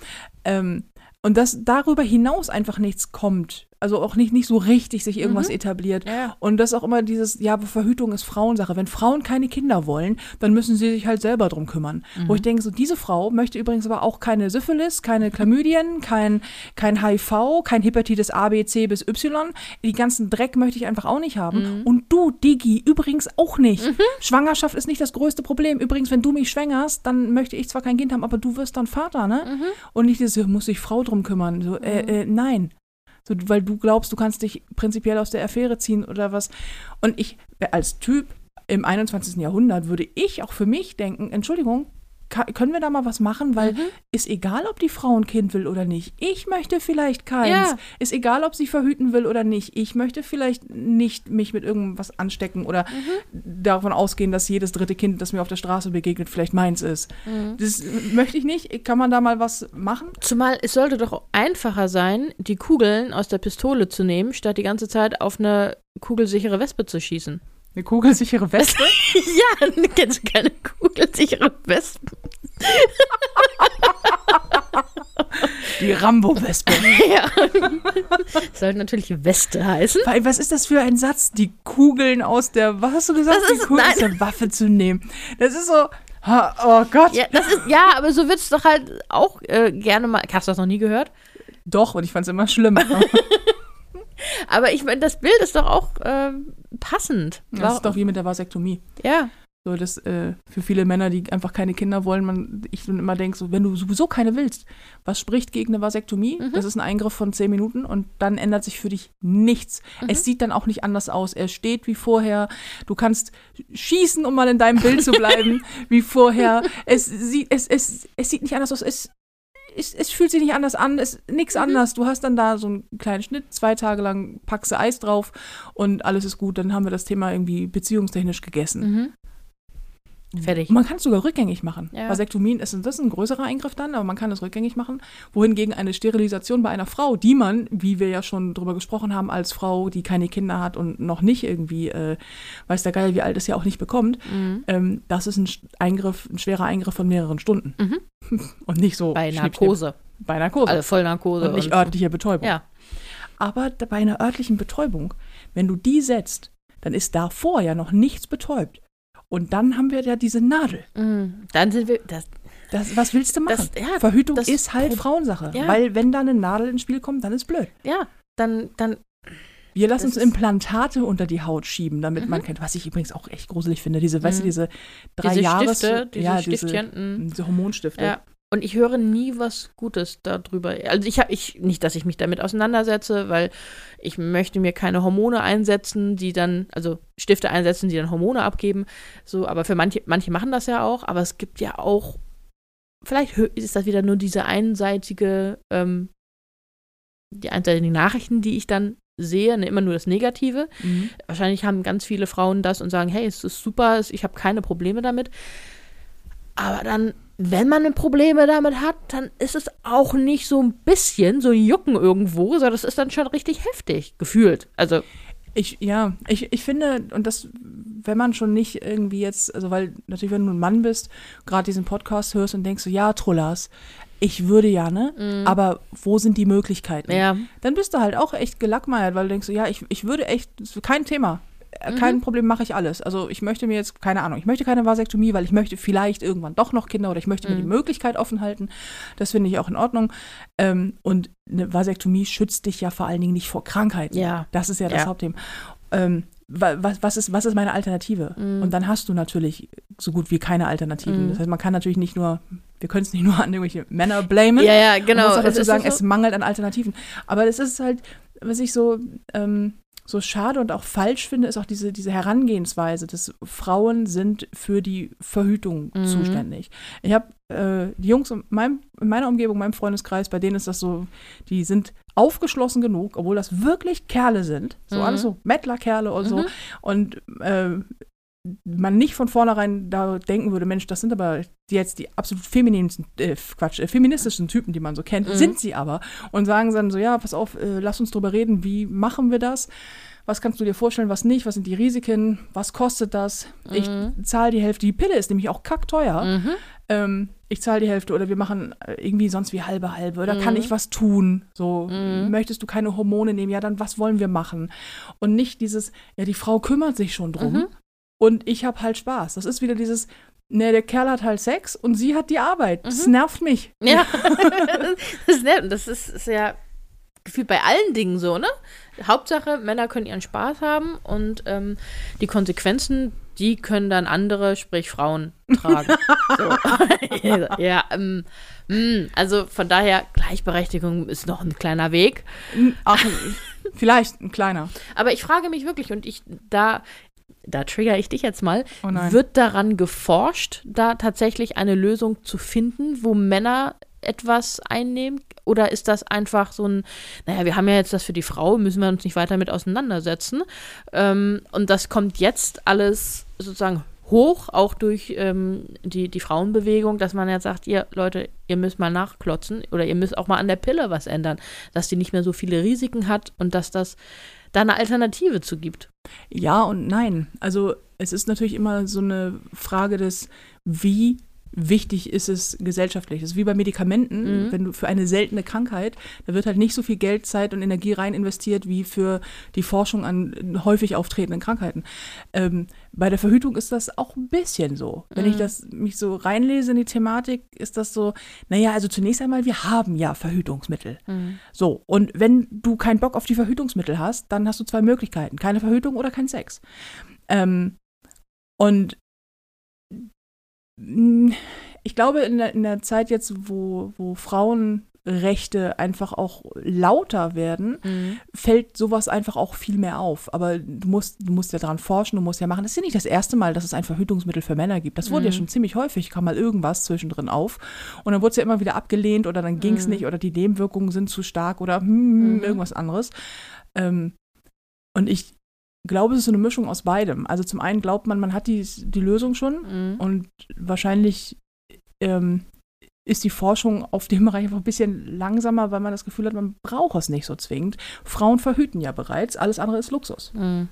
Ähm, und dass darüber hinaus einfach nichts kommt. Also auch nicht, nicht so richtig sich irgendwas Mhm. etabliert. Ja. Und das auch immer dieses, ja, Verhütung ist Frauensache. Wenn Frauen keine Kinder wollen, dann müssen sie sich halt selber drum kümmern. Wo ich denke, so diese Frau möchte übrigens aber auch keine Syphilis, keine Chlamydien, kein, kein HIV, kein Hepatitis A, B, C bis Y. Die ganzen Dreck möchte ich einfach auch nicht haben. Und du, Digi, übrigens auch nicht. Schwangerschaft ist nicht das größte Problem. Übrigens, wenn du mich schwängerst, dann möchte ich zwar kein Kind haben, aber du wirst dann Vater, ne? Und nicht dieses, muss sich Frau drum kümmern. So, äh, äh, nein. So, weil du glaubst, du kannst dich prinzipiell aus der Affäre ziehen oder was. Und ich, als Typ im 21. Jahrhundert, würde ich auch für mich denken, Entschuldigung, können wir da mal was machen? Weil Mhm. ist egal, ob die Frau ein Kind will oder nicht. Ich möchte vielleicht keins. Ja. Ist egal, ob sie verhüten will oder nicht. Ich möchte vielleicht nicht mich mit irgendwas anstecken oder Mhm. davon ausgehen, dass jedes dritte Kind, das mir auf der Straße begegnet, vielleicht meins ist. Mhm. Das möchte ich nicht. Kann man da mal was machen? Zumal es sollte doch einfacher sein, die Kugeln aus der Pistole zu nehmen, statt die ganze Zeit auf eine kugelsichere Wespe zu schießen. Eine kugelsichere Weste? ja, kennst du keine kugelsichere Wespen? Die Rambo-Wespe. ja. Sollte natürlich Weste heißen. Weil, Was ist das für ein Satz? Die Kugeln aus der, was hast du gesagt? Das ist- die Kugeln aus der Waffe zu nehmen. Das ist so, oh Gott. Ja, das ist, ja aber so wird es doch halt auch äh, gerne mal. Hast du das noch nie gehört? Doch, und ich fand es immer schlimm. Aber ich meine, das Bild ist doch auch ähm, passend. Das ist doch wie mit der Vasektomie. ja. So, das äh, für viele Männer, die einfach keine Kinder wollen, man, ich dann immer denke, so, wenn du sowieso keine willst, was spricht gegen eine Vasektomie? Mhm. Das ist ein Eingriff von zehn Minuten und dann ändert sich für dich nichts. Mhm. Es sieht dann auch nicht anders aus. Er steht wie vorher. Du kannst schießen, um mal in deinem Bild zu bleiben, wie vorher. Es sieht, es, es, es sieht nicht anders aus. Es, es, es fühlt sich nicht anders an, es nichts Mhm. anders. Du hast dann da so einen kleinen Schnitt, zwei Tage lang packst du Eis drauf und alles ist gut. Dann haben wir das Thema irgendwie beziehungstechnisch gegessen. Mhm. Fertig. Man kann es sogar rückgängig machen. Ja. Vasektomien ist, das ist ein größerer Eingriff dann, aber man kann es rückgängig machen. Wohingegen eine Sterilisation bei einer Frau, die man, wie wir ja schon drüber gesprochen haben, als Frau, die keine Kinder hat und noch nicht irgendwie, äh, weiß der Geil, wie alt ist, ja auch nicht bekommt, Mhm. ähm, das ist ein Eingriff, ein schwerer Eingriff von mehreren Stunden. Mhm. Und nicht so Bei Narkose. schnipp. Bei Narkose. Also Vollnarkose. und nicht und- örtliche Betäubung. Ja. Aber bei einer örtlichen Betäubung, wenn du die setzt, dann ist davor ja noch nichts betäubt. Und dann haben wir ja diese Nadel. Mhm. Dann sind wir. Das, Das, was willst du machen? Das- ja, Verhütung das ist halt Pro- Frauensache. Ja. Weil wenn da eine Nadel ins Spiel kommt, dann ist blöd. ja, dann, dann. Wir lassen uns Implantate unter die Haut schieben, damit man kennt, was ich übrigens auch echt gruselig finde. Diese, weißt du, Mhm. diese drei Diese Jahres, Stifte, diese ja, Stiftchen. mhm. diese, diese Hormonstifte. Ja. Und ich höre nie was Gutes darüber. Also ich habe ich nicht, dass ich mich damit auseinandersetze, weil ich möchte mir keine Hormone einsetzen, die dann, also Stifte einsetzen, die dann Hormone abgeben. So, aber für manche, manche machen das ja auch, aber es gibt ja auch, vielleicht ist das wieder nur diese einseitige, ähm, die einseitigen Nachrichten, die ich dann sehe, ne, immer nur das Negative. Mhm. Wahrscheinlich haben ganz viele Frauen das und sagen, hey, es ist super, ich habe keine Probleme damit. Aber dann, wenn man Probleme damit hat, dann ist es auch nicht so ein bisschen so ein Jucken irgendwo, sondern das ist dann schon richtig heftig gefühlt. Also, Ich, ja, ich, ich finde, und das, wenn man schon nicht irgendwie jetzt, also weil natürlich, wenn du ein Mann bist, gerade diesen Podcast hörst und denkst so, ja, Trullas, ich würde ja, ne? Aber wo sind die Möglichkeiten? Ja, Dann bist du halt auch echt gelackmeiert, weil du denkst so, ja, ich, ich würde echt, kein Thema. Äh, Mhm. Kein Problem, mache ich alles. Also ich möchte mir jetzt, keine Ahnung, ich möchte keine Vasektomie, weil ich möchte vielleicht irgendwann doch noch Kinder oder ich möchte mir Mhm. die Möglichkeit offen halten. Das finde ich auch in Ordnung. Ähm, und eine Vasektomie schützt dich ja vor allen Dingen nicht vor Krankheiten. Ja. Das ist ja das Ja. Hauptthema. Ähm, wa- was, was, ist, was ist meine Alternative? Mhm. Und dann hast du natürlich so gut wie keine Alternativen. Mhm. Das heißt, man kann natürlich nicht nur, wir können es nicht nur an irgendwelche Männer blamen. ja, ja, Man genau. muss auch Es dazu sagen, so- es mangelt an Alternativen. Aber es ist halt, was ich so, ähm, so schade und auch falsch finde, ist auch diese, diese Herangehensweise, dass Frauen sind für die Verhütung Mhm. zuständig. Ich habe äh, die Jungs in, meinem, in meiner Umgebung, meinem Freundeskreis, bei denen ist das so, die sind aufgeschlossen genug, obwohl das wirklich Kerle sind, so Mhm. alles so Mettlerkerle und so. Mhm. Und äh, man nicht von vornherein da denken würde, Mensch, das sind aber jetzt die absolut femininen, äh, Quatsch, äh, feministischen Typen, die man so kennt, Mhm. sind sie aber. Und sagen dann so, ja, pass auf, äh, lass uns drüber reden, wie machen wir das? Was kannst du dir vorstellen, was nicht? Was sind die Risiken? Was kostet das? Ich Mhm. zahle die Hälfte. Die Pille ist nämlich auch kackteuer. Mhm. Ähm, ich zahle die Hälfte oder wir machen äh, irgendwie sonst wie halbe halbe oder kann Mhm. ich was tun? So, Mhm. möchtest du keine Hormone nehmen? Ja, dann was wollen wir machen? Und nicht dieses, ja, die Frau kümmert sich schon drum Mhm. Und ich habe halt Spaß. Das ist wieder dieses, ne, der Kerl hat halt Sex und sie hat die Arbeit. Das Mhm. nervt mich. Ja, das. Und das ist, ist ja gefühlt bei allen Dingen so, ne? Hauptsache, Männer können ihren Spaß haben und ähm, die Konsequenzen, die können dann andere, sprich Frauen, tragen. ja, ähm, mh, also von daher, Gleichberechtigung ist noch ein kleiner Weg. Ach, vielleicht ein kleiner. Aber ich frage mich wirklich, und ich, da, da trigger ich dich jetzt mal, Oh wird daran geforscht, da tatsächlich eine Lösung zu finden, wo Männer etwas einnehmen? Oder ist das einfach so ein, naja, wir haben ja jetzt das für die Frau, müssen wir uns nicht weiter mit auseinandersetzen. Ähm, und das kommt jetzt alles sozusagen hoch, auch durch ähm, die, die Frauenbewegung, dass man jetzt sagt, ihr Leute, ihr müsst mal nachklotzen oder ihr müsst auch mal an der Pille was ändern, dass die nicht mehr so viele Risiken hat und dass das da eine Alternative zu gibt. Ja und nein. Also es ist natürlich immer so eine Frage des, wie wichtig ist es gesellschaftlich. Das ist wie bei Medikamenten, Mhm. wenn du für eine seltene Krankheit, da wird halt nicht so viel Geld, Zeit und Energie rein investiert wie für die Forschung an häufig auftretenden Krankheiten. Ähm, bei der Verhütung ist das auch ein bisschen so. Wenn ich Mhm. das mich so reinlese in die Thematik, ist das so, naja, also zunächst einmal, wir haben ja Verhütungsmittel. So, und wenn du keinen Bock auf die Verhütungsmittel hast, dann hast du zwei Möglichkeiten. Keine Verhütung oder kein Sex. Ähm, und ich glaube, in der, in der Zeit jetzt, wo, wo Frauenrechte einfach auch lauter werden, Mhm. fällt sowas einfach auch viel mehr auf. Aber du musst, du musst ja daran forschen, du musst ja machen. Das ist ja nicht das erste Mal, dass es ein Verhütungsmittel für Männer gibt. Das wurde ja Mhm. schon ziemlich häufig, kam mal irgendwas zwischendrin auf. Und dann wurde es ja immer wieder abgelehnt oder dann ging es Mhm. nicht oder die Nebenwirkungen sind zu stark oder hm, Mhm. irgendwas anderes. Ähm, und ich glaube, es ist so eine Mischung aus beidem. Also zum einen glaubt man, man hat die, die Lösung schon Mhm. und wahrscheinlich ähm, ist die Forschung auf dem Bereich einfach ein bisschen langsamer, weil man das Gefühl hat, man braucht es nicht so zwingend. Frauen verhüten ja bereits, alles andere ist Luxus. Mhm.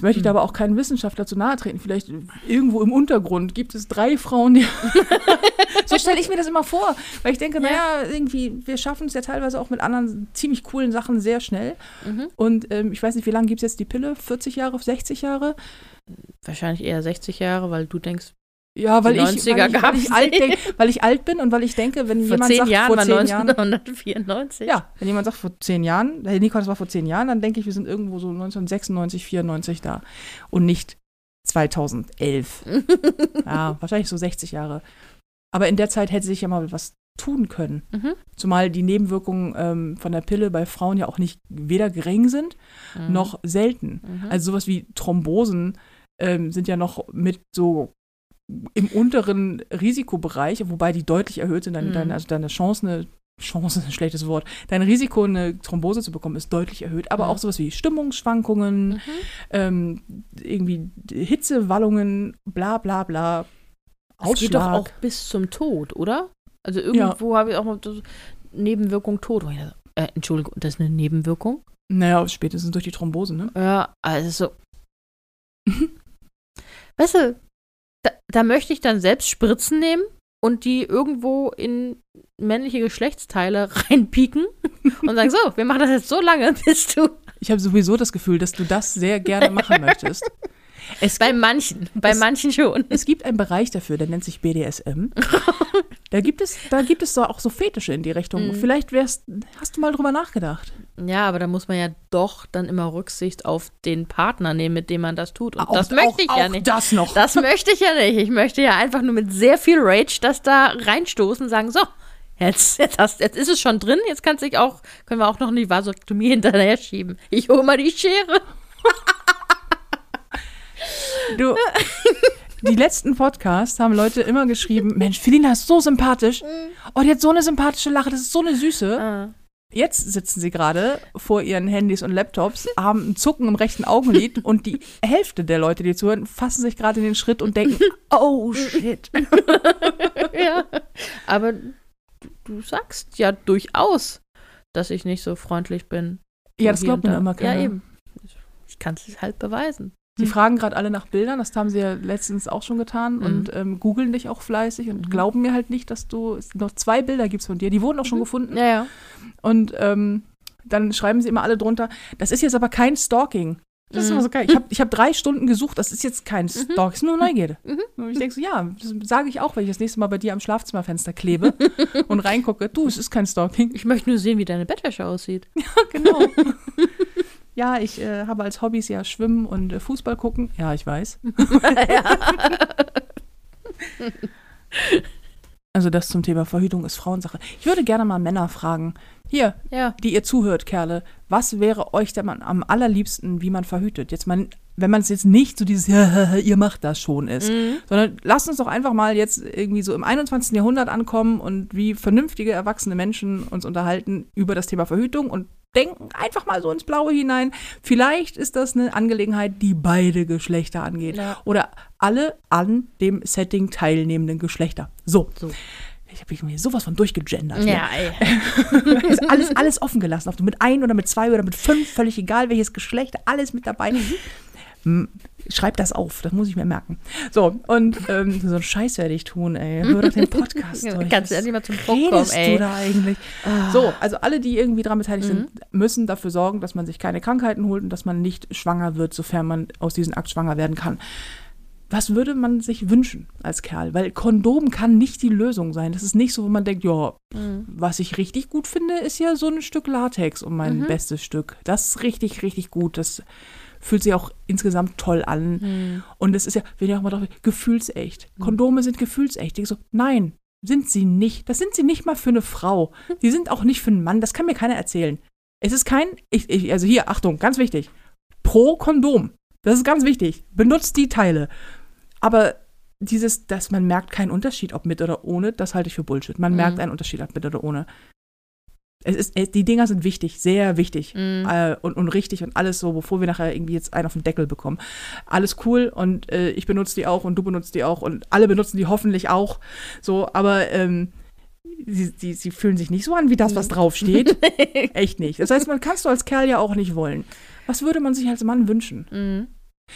Jetzt möchte ich da Hm. aber auch keinen Wissenschaftler zu nahe treten. Vielleicht irgendwo im Untergrund gibt es drei Frauen, die. so stelle ich mir das immer vor. Weil ich denke, Ja. naja, irgendwie, wir schaffen es ja teilweise auch mit anderen ziemlich coolen Sachen sehr schnell. Mhm. Und ähm, ich weiß nicht, wie lange gibt es jetzt die Pille? 40 Jahre, 60 Jahre? Wahrscheinlich eher 60 Jahre, weil du denkst, Ja, weil Die ich, 90er weil, ich, weil, ich denk, weil ich alt bin und weil ich denke, wenn vor jemand sagt, Jahren vor war zehn Jahren. 1994. Ja, wenn jemand sagt, vor zehn Jahren, Herr Nico, das war vor zehn Jahren, dann denke ich, wir sind irgendwo so 1996, 94 da und nicht 2011. ja, wahrscheinlich so 60 Jahre. Aber in der Zeit hätte sich ja mal was tun können. Mhm. Zumal die Nebenwirkungen ähm, von der Pille bei Frauen ja auch nicht weder gering sind, Mhm. noch selten. Mhm. Also sowas wie Thrombosen ähm, sind ja noch mit so im unteren Risikobereich, wobei die deutlich erhöht sind. Deine, Mhm. deine, also deine Chance, eine Chance ist ein schlechtes Wort. Dein Risiko, eine Thrombose zu bekommen, ist deutlich erhöht. Aber Mhm. auch sowas wie Stimmungsschwankungen, Mhm. ähm, irgendwie Hitzewallungen, bla bla bla. Es geht doch Ausschlag. auch bis zum Tod, oder? Also irgendwo habe ich auch noch Nebenwirkung Tod. Äh, Entschuldigung, das ist eine Nebenwirkung? Naja, spätestens durch die Thrombose, ne? Ja, also so. weißt du, da, da möchte ich dann selbst Spritzen nehmen und die irgendwo in männliche Geschlechtsteile reinpieken und sagen, so, wir machen das jetzt so lange, bis du. Ich habe sowieso das Gefühl, dass du das sehr gerne machen möchtest. Es Bei manchen, bei Es- manchen schon. Es gibt einen Bereich dafür, der nennt sich BDSM. da gibt es, da gibt es auch so Fetische in die Richtung. Mhm. Vielleicht wärst, hast du mal drüber nachgedacht. Ja, aber da muss man ja doch dann immer Rücksicht auf den Partner nehmen, mit dem man das tut. Und Auch- das möchte auch, ich ja nicht. Das noch. Das möchte ich ja nicht. Ich möchte ja einfach nur mit sehr viel Rage das da reinstoßen und sagen, so, jetzt, jetzt, hast, jetzt ist es schon drin, jetzt kannst dich auch, können wir auch noch die Vasektomie hinterher schieben. Ich hole mal die Schere. Du, die letzten Podcasts haben Leute immer geschrieben: Mensch, Felina ist so sympathisch. Oh, die hat so eine sympathische Lache, das ist so eine Süße. Ah. Jetzt sitzen sie gerade vor ihren Handys und Laptops, haben ein Zucken im rechten Augenlid und die Hälfte der Leute, die zuhören, fassen sich gerade in den Schritt und denken: Oh shit. ja. Aber du, sagst ja durchaus, dass ich nicht so freundlich bin. Ja, das glaubt mir immer keiner. Ja, eben. Ich kann es halt beweisen. Die Hm. fragen gerade alle nach Bildern, das haben sie ja letztens auch schon getan Mhm. und ähm, googeln dich auch fleißig und Mhm. glauben mir halt nicht, dass du es noch zwei Bilder gibst von dir. Die wurden auch schon Mhm. gefunden Ja, ja. und ähm, dann schreiben sie immer alle drunter, das ist jetzt aber kein Stalking. Das ist Mhm. immer so geil. Ich habe ich hab drei Stunden gesucht, das ist jetzt kein Stalking, das ist nur Neugierde. Mhm. Und ich denke so, ja, das sage ich auch, wenn ich das nächste Mal bei dir am Schlafzimmerfenster klebe und reingucke, du, es ist kein Stalking. Ich möchte nur sehen, wie deine Bettwäsche aussieht. genau. ja, ich äh, habe als Hobbys ja Schwimmen und äh, Fußball gucken. Ja, ich weiß. Also das zum Thema Verhütung ist Frauensache. Ich würde gerne mal Männer fragen, hier, Ja. die ihr zuhört, Kerle, was wäre euch denn am allerliebsten, wie man verhütet? Jetzt mal, wenn man es jetzt nicht so dieses, ihr macht das schon ist, Mhm. sondern lasst uns doch einfach mal jetzt irgendwie so im 21. Jahrhundert ankommen und wie vernünftige, erwachsene Menschen uns unterhalten über das Thema Verhütung und denken einfach mal so ins Blaue hinein. Vielleicht ist das eine Angelegenheit, die beide Geschlechter angeht. Ja. Oder alle an dem Setting teilnehmenden Geschlechter. So. So. Ich habe mir sowas von durchgegendert. Ja, ey. ist alles, alles offen gelassen. Ob du mit ein oder mit zwei oder mit fünf, völlig egal, welches Geschlecht, alles mit dabei. Hm, Schreib das auf, das muss ich mir merken. So, und ähm, so einen Scheiß werde ich tun, ey. Hör doch den Podcast durch. Kannst du endlich mal zum Punkt kommen, redest ey. du da eigentlich? Ah. So, also alle, die irgendwie daran beteiligt Mhm. sind, müssen dafür sorgen, dass man sich keine Krankheiten holt und dass man nicht schwanger wird, sofern man aus diesem Akt schwanger werden kann. Was würde man sich wünschen als Kerl? Weil Kondom kann nicht die Lösung sein. Das ist nicht so, wo man denkt, ja, Mhm. was ich richtig gut finde, ist ja so ein Stück Latex um mein Mhm. bestes Stück. Das ist richtig, richtig gut. Das fühlt sich auch insgesamt toll an. Mhm. Und es ist ja, wenn ihr auch mal drauf, gefühlsecht. Kondome sind gefühlsecht. Ich so, nein, sind sie nicht. Das sind sie nicht mal für eine Frau. Die sind auch nicht für einen Mann. Das kann mir keiner erzählen. Es ist kein, ich, ich, also hier, Achtung, ganz wichtig. Pro Kondom. Das ist ganz wichtig. Benutzt die Teile. Aber dieses, dass man merkt keinen Unterschied, ob mit oder ohne, das halte ich für Bullshit. Man Mhm. merkt einen Unterschied, ob mit oder ohne. Es ist, es, die Dinger sind wichtig, sehr wichtig Mhm. äh, und, und richtig und alles so, bevor wir nachher irgendwie jetzt einen auf den Deckel bekommen. Alles cool und äh, ich benutze die auch und du benutzt die auch und alle benutzen die hoffentlich auch. So, aber ähm, sie, sie, sie fühlen sich nicht so an wie das, was draufsteht. Echt nicht. Das heißt, man kannst du als Kerl ja auch nicht wollen. Was würde man sich als Mann wünschen? Mhm.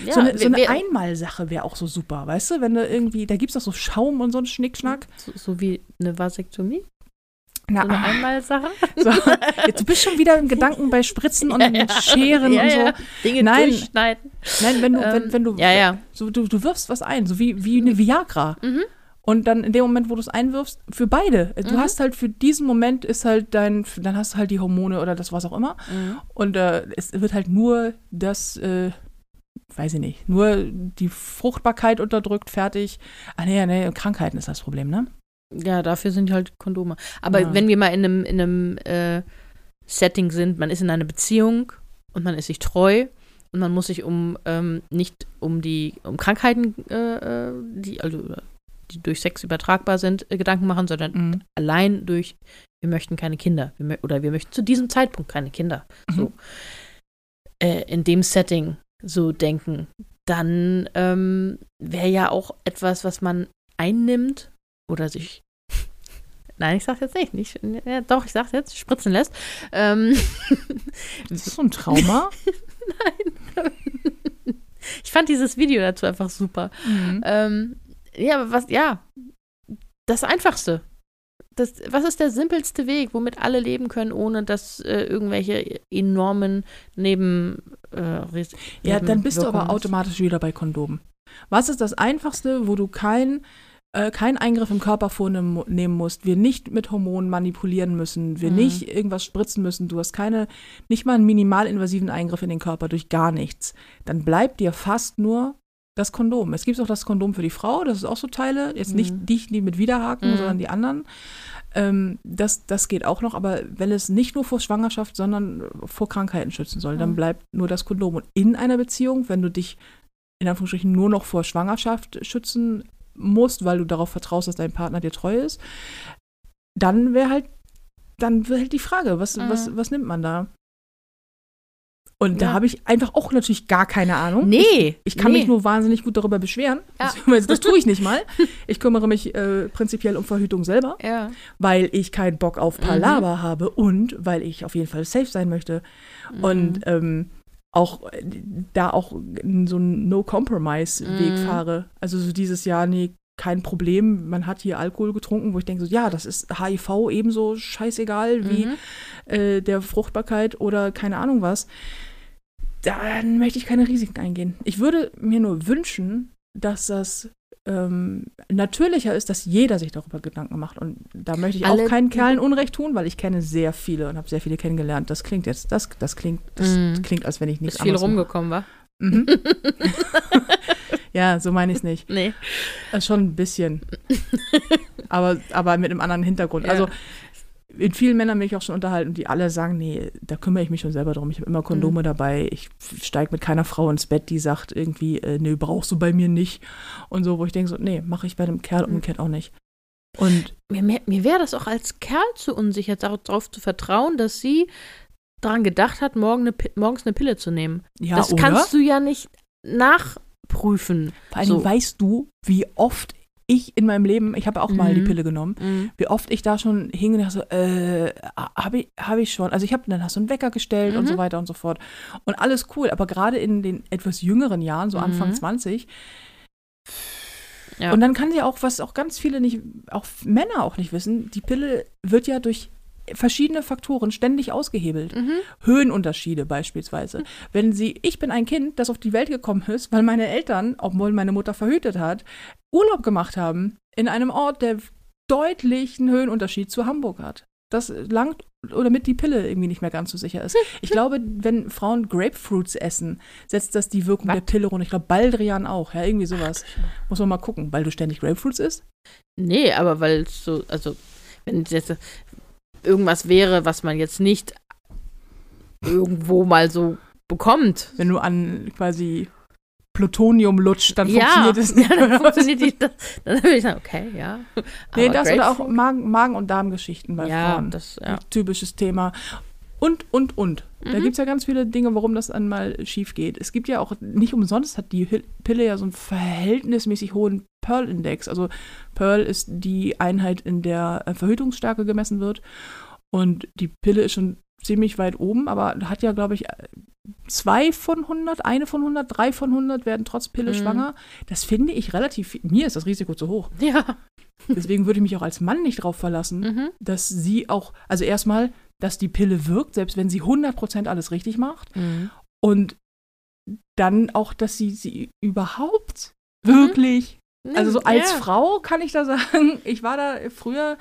Ja, so eine, so eine Einmalsache wäre auch so super, weißt du? Wenn du irgendwie, da gibt es doch so Schaum und so einen Schnickschnack. so, so wie eine Vasektomie, Na, so eine ah, Einmalsache. so. Jetzt, du bist schon wieder im Gedanken bei Spritzen und Scheren ja, und so. ja. Dinge Nein. durchschneiden. Nein, wenn du, Ähm, wenn, wenn du, ja, ja. So, du, du wirfst was ein, so wie, wie eine Viagra. Mhm. Und dann in dem Moment, wo du es einwirfst, für beide. Du Mhm. hast halt für diesen Moment ist halt dein, dann hast du halt die Hormone oder das was auch immer. Mhm. Und äh, es wird halt nur das, äh, weiß ich nicht, nur die Fruchtbarkeit unterdrückt, fertig. Ah nee, nee, Krankheiten ist das Problem, ne? Ja, dafür sind halt Kondome. Aber Ja. wenn wir mal in einem, in einem äh, Setting sind, man ist in einer Beziehung und man ist sich treu und man muss sich um ähm, nicht um die um Krankheiten, äh, äh, die also die durch Sex übertragbar sind, äh, Gedanken machen, sondern Mhm. allein durch wir möchten keine Kinder wir, oder wir möchten zu diesem Zeitpunkt keine Kinder. Mhm. So äh, in dem Setting so denken, dann ähm, wäre ja auch etwas, was man einnimmt oder sich Nein, ich sag's jetzt nicht. nicht ja, doch, ich sag's jetzt, spritzen lässt. Ähm, Ist das so ein Trauma? ich fand dieses Video dazu einfach super. mhm. Ähm, ja, aber was, ja, das Einfachste. Das, was ist der simpelste Weg, womit alle leben können, ohne dass äh, irgendwelche enormen Neben. Äh, Ja, dann bist du aber automatisch wieder bei Kondomen. Was ist das Einfachste, wo du kein, äh, keinen Eingriff im Körper vornehmen nehmen musst, wir nicht mit Hormonen manipulieren müssen, wir Mhm. nicht irgendwas spritzen müssen, du hast keine, nicht mal einen minimalinvasiven Eingriff in den Körper durch gar nichts, dann bleibt dir fast nur das Kondom. Es gibt auch das Kondom für die Frau, das ist auch so Teile, jetzt nicht Mhm. die, die mit Widerhaken, Mhm. sondern die anderen. Ähm, das, das geht auch noch, aber wenn es nicht nur vor Schwangerschaft, sondern vor Krankheiten schützen soll, dann Mhm. bleibt nur das Kondom. Und in einer Beziehung, wenn du dich in Anführungsstrichen nur noch vor Schwangerschaft schützen musst, weil du darauf vertraust, dass dein Partner dir treu ist, dann wäre halt, dann wäre halt die Frage, was, Mhm. was, was nimmt man da? Und da Ja. habe ich einfach auch natürlich gar keine Ahnung. Nee. Ich kann nee. mich nur wahnsinnig gut darüber beschweren. Ja. Beziehungsweise Das tue ich nicht mal. Ich kümmere mich äh, prinzipiell um Verhütung selber, Ja. weil ich keinen Bock auf Mhm. Palaver habe und weil ich auf jeden Fall safe sein möchte. Und ähm, auch da auch so einen No-Compromise-Weg Mhm. fahre. Also so dieses Jahr, nee, kein Problem, man hat hier Alkohol getrunken, wo ich denke so, ja, das ist HIV ebenso scheißegal wie Mhm. äh, der Fruchtbarkeit oder keine Ahnung was, dann möchte ich keine Risiken eingehen. Ich würde mir nur wünschen, dass das ähm, natürlicher ist, dass jeder sich darüber Gedanken macht. Und da möchte ich Alle- auch keinen Kerlen Unrecht tun, weil ich kenne sehr viele und habe sehr viele kennengelernt. Das klingt jetzt, das, das klingt, das Mhm. klingt, als wenn ich nichts Ist viel anderes mache. rumgekommen, wa? Mhm. ja, so meine ich es nicht. Nee. Äh, Schon ein bisschen. aber, aber mit einem anderen Hintergrund. Ja. Also mit vielen Männern bin ich auch schon unterhalten, die alle sagen, nee, da kümmere ich mich schon selber drum. Ich habe immer Kondome Mhm. dabei. Ich steige mit keiner Frau ins Bett, die sagt irgendwie, äh, nee, brauchst du bei mir nicht. Und so, wo ich denke so, nee, mache ich bei einem Kerl Mhm. umgekehrt auch nicht. Und Mir, mir, mir wäre das auch als Kerl zu unsicher, darauf zu vertrauen, dass sie daran gedacht hat, morgen eine, morgens eine Pille zu nehmen. ja, das oder? kannst du ja nicht nachprüfen. Vor allem so. weißt du, wie oft ich in meinem Leben, ich habe auch mal die Mhm. Pille genommen, Mhm. wie oft ich da schon hing und dachte so, äh, habe ich, hab ich schon. Also ich habe dann hast du einen Wecker gestellt und Mhm. so weiter und so fort. Und alles cool. Aber gerade in den etwas jüngeren Jahren, so Anfang Mhm. 20, Ja. und dann kann sie auch, was auch ganz viele nicht, auch Männer auch nicht wissen, die Pille wird ja durch verschiedene Faktoren ständig ausgehebelt. Mhm. Höhenunterschiede beispielsweise. Wenn sie, ich bin ein Kind, das auf die Welt gekommen ist, weil meine Eltern, obwohl meine Mutter verhütet hat, Urlaub gemacht haben in einem Ort, der deutlichen Höhenunterschied zu Hamburg hat. Das langt oder mit die Pille irgendwie nicht mehr ganz so sicher ist. Ich glaube, wenn Frauen Grapefruits essen, setzt das die Wirkung Was? der Pille runter. Ich glaube, Baldrian auch, ja, irgendwie sowas. Muss man mal gucken, weil du ständig Grapefruits isst. Nee, aber weil es so, also, wenn es jetzt irgendwas wäre, was man jetzt nicht irgendwo mal so bekommt. Wenn du an quasi Plutonium lutscht, dann ja, funktioniert es nicht. ja, dann funktioniert die, das, dann würde ich sagen, okay, ja. Nee, Aber das oder auch? Magen, Magen- und Darmgeschichten bei ja, Frauen. das, ja. Typisches Thema. Und, und, und. Da Mhm. gibt es ja ganz viele Dinge, warum das einmal schief geht. Es gibt ja auch, nicht umsonst hat die Pille ja so einen verhältnismäßig hohen Pearl-Index. Also Pearl ist die Einheit, in der äh, Verhütungsstärke gemessen wird. Und die Pille ist schon ziemlich weit oben, aber hat ja, glaube ich, zwei von 100, eine von 100, drei von 100 werden trotz Pille Mhm. schwanger. Das finde ich relativ, viel- mir ist das Risiko zu hoch. Ja. Deswegen würde ich mich auch als Mann nicht drauf verlassen, Mhm. dass sie auch, also erstmal, dass die Pille wirkt, selbst wenn sie 100% alles richtig macht. Mhm. Und dann auch, dass sie sie überhaupt Mhm. wirklich, also so als ja. Frau kann ich da sagen, ich war da früher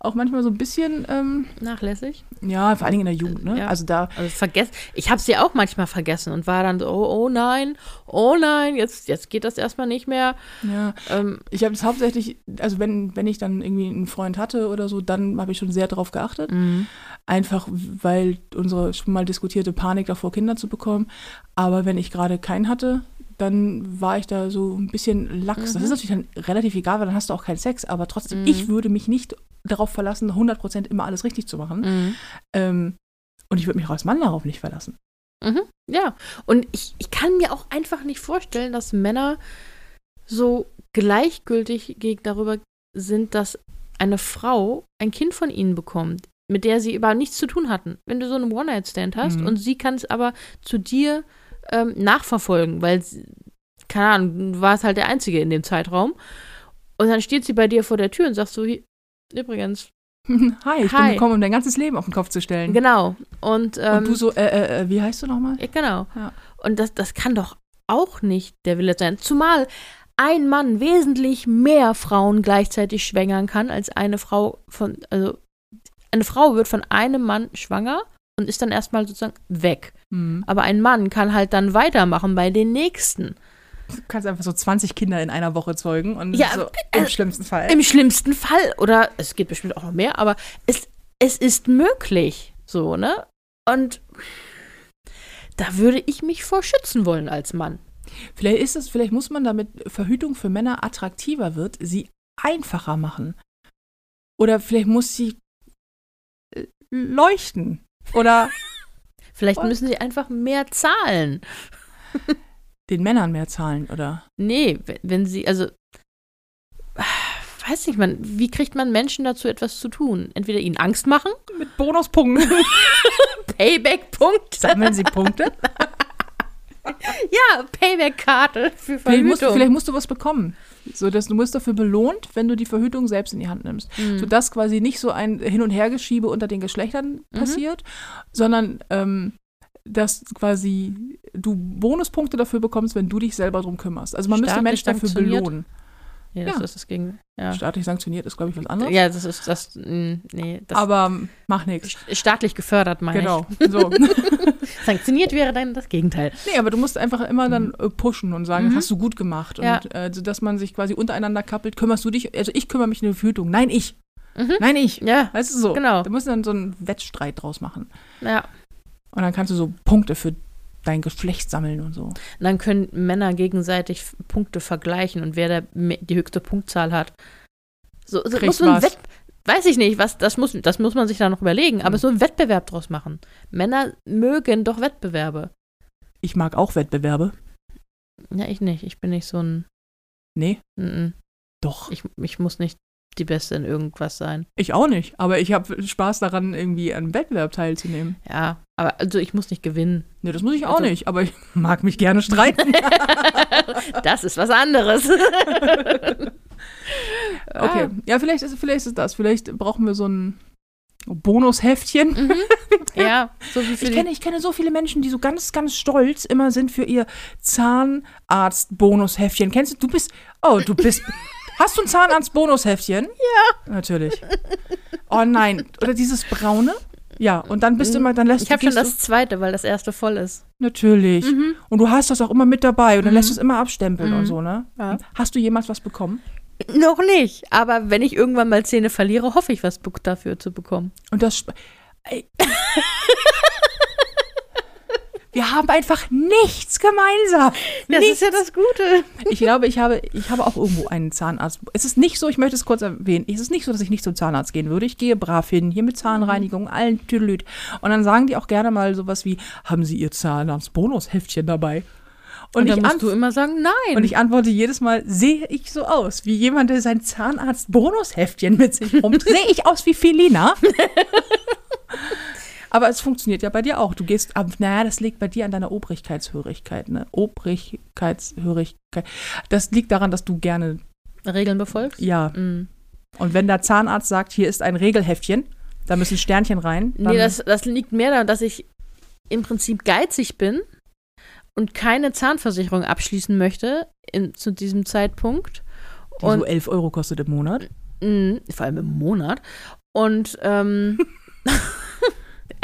auch manchmal so ein bisschen, ähm, Nachlässig. ja, vor allen Dingen in der Jugend, ne? Ja. Also da, Also vergessen. Ich habe sie auch manchmal vergessen und war dann so, oh, oh nein, oh nein, jetzt, jetzt geht das erstmal nicht mehr. ja, Ähm, ich habe es hauptsächlich, also wenn, wenn ich dann irgendwie einen Freund hatte oder so, dann habe ich schon sehr drauf geachtet. mhm. Einfach weil unsere schon mal diskutierte Panik davor, Kinder zu bekommen. Aber wenn ich gerade keinen hatte, dann war ich da so ein bisschen lax. Das Mhm. ist natürlich dann relativ egal, weil dann hast du auch keinen Sex. Aber trotzdem, Mhm. ich würde mich nicht darauf verlassen, 100% immer alles richtig zu machen. Mhm. Ähm, und ich würde mich auch als Mann darauf nicht verlassen. Mhm. Ja, und ich, ich kann mir auch einfach nicht vorstellen, dass Männer so gleichgültig gegen darüber sind, dass eine Frau ein Kind von ihnen bekommt, mit der sie überhaupt nichts zu tun hatten. Wenn du so einen One-Night-Stand hast Mhm. und sie kann es aber zu dir ähm, nachverfolgen, weil, keine Ahnung, du warst halt der Einzige in dem Zeitraum. Und dann steht sie bei dir vor der Tür und sagst so, "Hi- übrigens, Hi, ich bin Hi. gekommen, um dein ganzes Leben auf den Kopf zu stellen. genau. Und, ähm, und du so, äh, äh, äh, wie heißt du nochmal? Ja, genau. Ja. Und das, das kann doch auch nicht der Wille sein. Zumal ein Mann wesentlich mehr Frauen gleichzeitig schwängern kann als eine Frau von, also eine Frau wird von einem Mann schwanger und ist dann erstmal sozusagen weg. Hm. Aber ein Mann kann halt dann weitermachen bei den nächsten. Du kannst einfach so 20 Kinder in einer Woche zeugen und Ja, so im äh, schlimmsten Fall. Im schlimmsten Fall, oder es geht bestimmt auch noch mehr, aber es, es ist möglich. So, ne? Und da würde ich mich vor schützen wollen als Mann. Vielleicht ist es, vielleicht muss man damit Verhütung für Männer attraktiver wird, sie einfacher machen. Oder vielleicht muss sie äh, leuchten. Oder Vielleicht Voll. müssen sie einfach mehr zahlen. den Männern mehr zahlen, oder? Nee, wenn, wenn sie, also, weiß nicht, man, wie kriegt man Menschen dazu, etwas zu tun? Entweder ihnen Angst machen, Mit Bonuspunkten. Payback-Punkt. Sammeln sie Punkte? Ja, Payback-Karte für Vielleicht musst, Verhütung. vielleicht musst du was bekommen. So, dass du wirst dafür belohnt, wenn du die Verhütung selbst in die Hand nimmst. Mhm. Sodass quasi nicht so ein Hin- und Hergeschiebe unter den Geschlechtern Mhm. passiert, sondern ähm, dass quasi du Bonuspunkte dafür bekommst, wenn du dich selber drum kümmerst. Also man müsste Staatlich Menschen dafür belohnen. Ja, das ja. ist das gegen. Ja. Staatlich sanktioniert ist, glaube ich, was anderes. ja, das ist das. mh, Nee, das Aber mach nichts. st- staatlich gefördert, meine Genau. So. ich. Sanktioniert wäre dann das Gegenteil. nee, aber du musst einfach immer dann äh, pushen und sagen, Mhm. das hast du gut gemacht. Ja. Und äh, so, dass man sich quasi untereinander kappelt, kümmerst du dich, also ich kümmere mich um die Verhütung. Nein, ich. Mhm. Nein, ich. Ja, Weißt du so? Genau. Da müssen dann so einen Wettstreit draus machen. ja. Und dann kannst du so Punkte für dein Geschlecht sammeln und so. Und dann können Männer gegenseitig Punkte vergleichen und wer der, die höchste Punktzahl hat. So, so muss so ein. Wett Weiß ich nicht, was, das muss, das muss man sich da noch überlegen, aber Mhm. so einen Wettbewerb draus machen. Männer mögen doch Wettbewerbe. Ich mag auch Wettbewerbe. Ja, ich nicht. Ich bin nicht so ein. Nee. Mm -mm. Doch. Ich, ich muss nicht die Beste in irgendwas sein. Ich auch nicht, aber ich habe Spaß daran, irgendwie an einem Wettbewerb teilzunehmen. Ja, aber also ich muss nicht gewinnen. Ne, das muss ich auch Also- nicht, aber ich mag mich gerne streiten. Das ist was anderes. Okay, ja, vielleicht ist, vielleicht ist es das. Vielleicht brauchen wir so ein Bonusheftchen. Mhm. Ja, so wie für Ich kenne, ich kenne so viele Menschen, die so ganz, ganz stolz immer sind für ihr Zahnarzt-Bonusheftchen. Kennst du? Du bist. Oh, du bist. Hast du ein Zahnarzt-Bonusheftchen? Ja. Natürlich. Oh nein. Oder dieses braune? Ja, und dann bist du immer, dann lässt Ich habe du, schon gehst das zweite, weil das erste voll ist. Natürlich. Und du hast das auch immer mit dabei und dann lässt du es immer abstempeln Mhm. und so, ne? Ja. Hast du jemals was bekommen? Noch nicht. Aber wenn ich irgendwann mal Zähne verliere, hoffe ich, was dafür zu bekommen. Und das. Ey. Wir haben einfach nichts gemeinsam. Das nichts. ist ja das Gute. Ich glaube, ich habe, ich habe auch irgendwo einen Zahnarzt. Es ist nicht so, ich möchte es kurz erwähnen, es ist nicht so, dass ich nicht zum Zahnarzt gehen würde. Ich gehe brav hin, hier mit Zahnreinigung, allen Tüdelüt. Und dann sagen die auch gerne mal sowas wie, haben Sie Ihr Zahnarzt-Bonusheftchen dabei? Und, Und dann musst du immer sagen, nein. und ich antworte jedes Mal, sehe ich so aus? Wie jemand, der sein Zahnarzt-Bonusheftchen mit sich rum. Sehe ich aus wie Felina? Aber es funktioniert ja bei dir auch. Du gehst ab, naja, das liegt bei dir an deiner Obrigkeitshörigkeit, ne? Obrigkeitshörigkeit. Das liegt daran, dass du gerne, Regeln befolgst? ja. Mhm. Und wenn der Zahnarzt sagt, hier ist ein Regelheftchen, da müssen Sternchen rein. Nee, das, das liegt mehr daran, dass ich im Prinzip geizig bin und keine Zahnversicherung abschließen möchte in, zu diesem Zeitpunkt. die Und so 11 Euro kostet im Monat. mh, vor allem im Monat. Und ähm,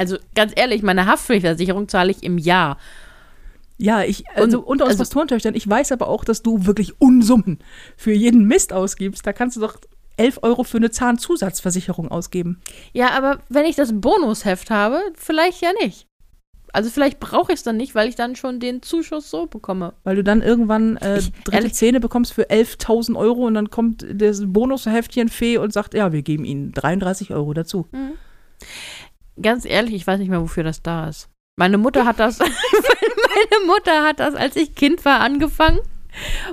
also ganz ehrlich, meine Haftpflichtversicherung zahle ich im Jahr. Ja, ich, also Und- unter uns also- Pastorentöchtern, ich weiß aber auch, dass du wirklich Unsummen für jeden Mist ausgibst. Da kannst du doch 11 Euro für eine Zahnzusatzversicherung ausgeben. Ja, aber wenn ich das Bonusheft habe, vielleicht ja nicht. Also vielleicht brauche ich es dann nicht, weil ich dann schon den Zuschuss so bekomme. Weil du dann irgendwann äh, Ich- dritte ehrlich- Zähne bekommst für 11.000 Euro und dann kommt das Bonusheftchen Fee und sagt, ja, wir geben ihnen 33 Euro dazu. Ganz ehrlich, ich weiß nicht mehr, wofür das da ist. Meine Mutter hat das, meine Mutter hat das, als ich Kind war, angefangen.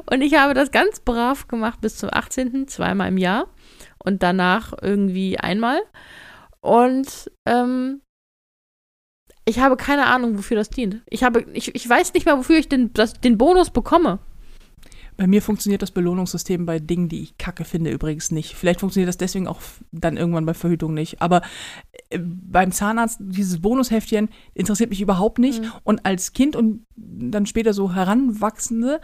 Und ich habe das ganz brav gemacht bis zum 18. zweimal im Jahr. Und danach irgendwie einmal. Und ähm, ich habe keine Ahnung, wofür das dient. Ich, habe, ich, ich weiß nicht mal, wofür ich den, das, den Bonus bekomme. Bei mir funktioniert das Belohnungssystem bei Dingen, die ich kacke finde, übrigens nicht. Vielleicht funktioniert das deswegen auch dann irgendwann bei Verhütung nicht. Aber äh, beim Zahnarzt, dieses Bonusheftchen interessiert mich überhaupt nicht. Mhm. Und als Kind und dann später so Heranwachsende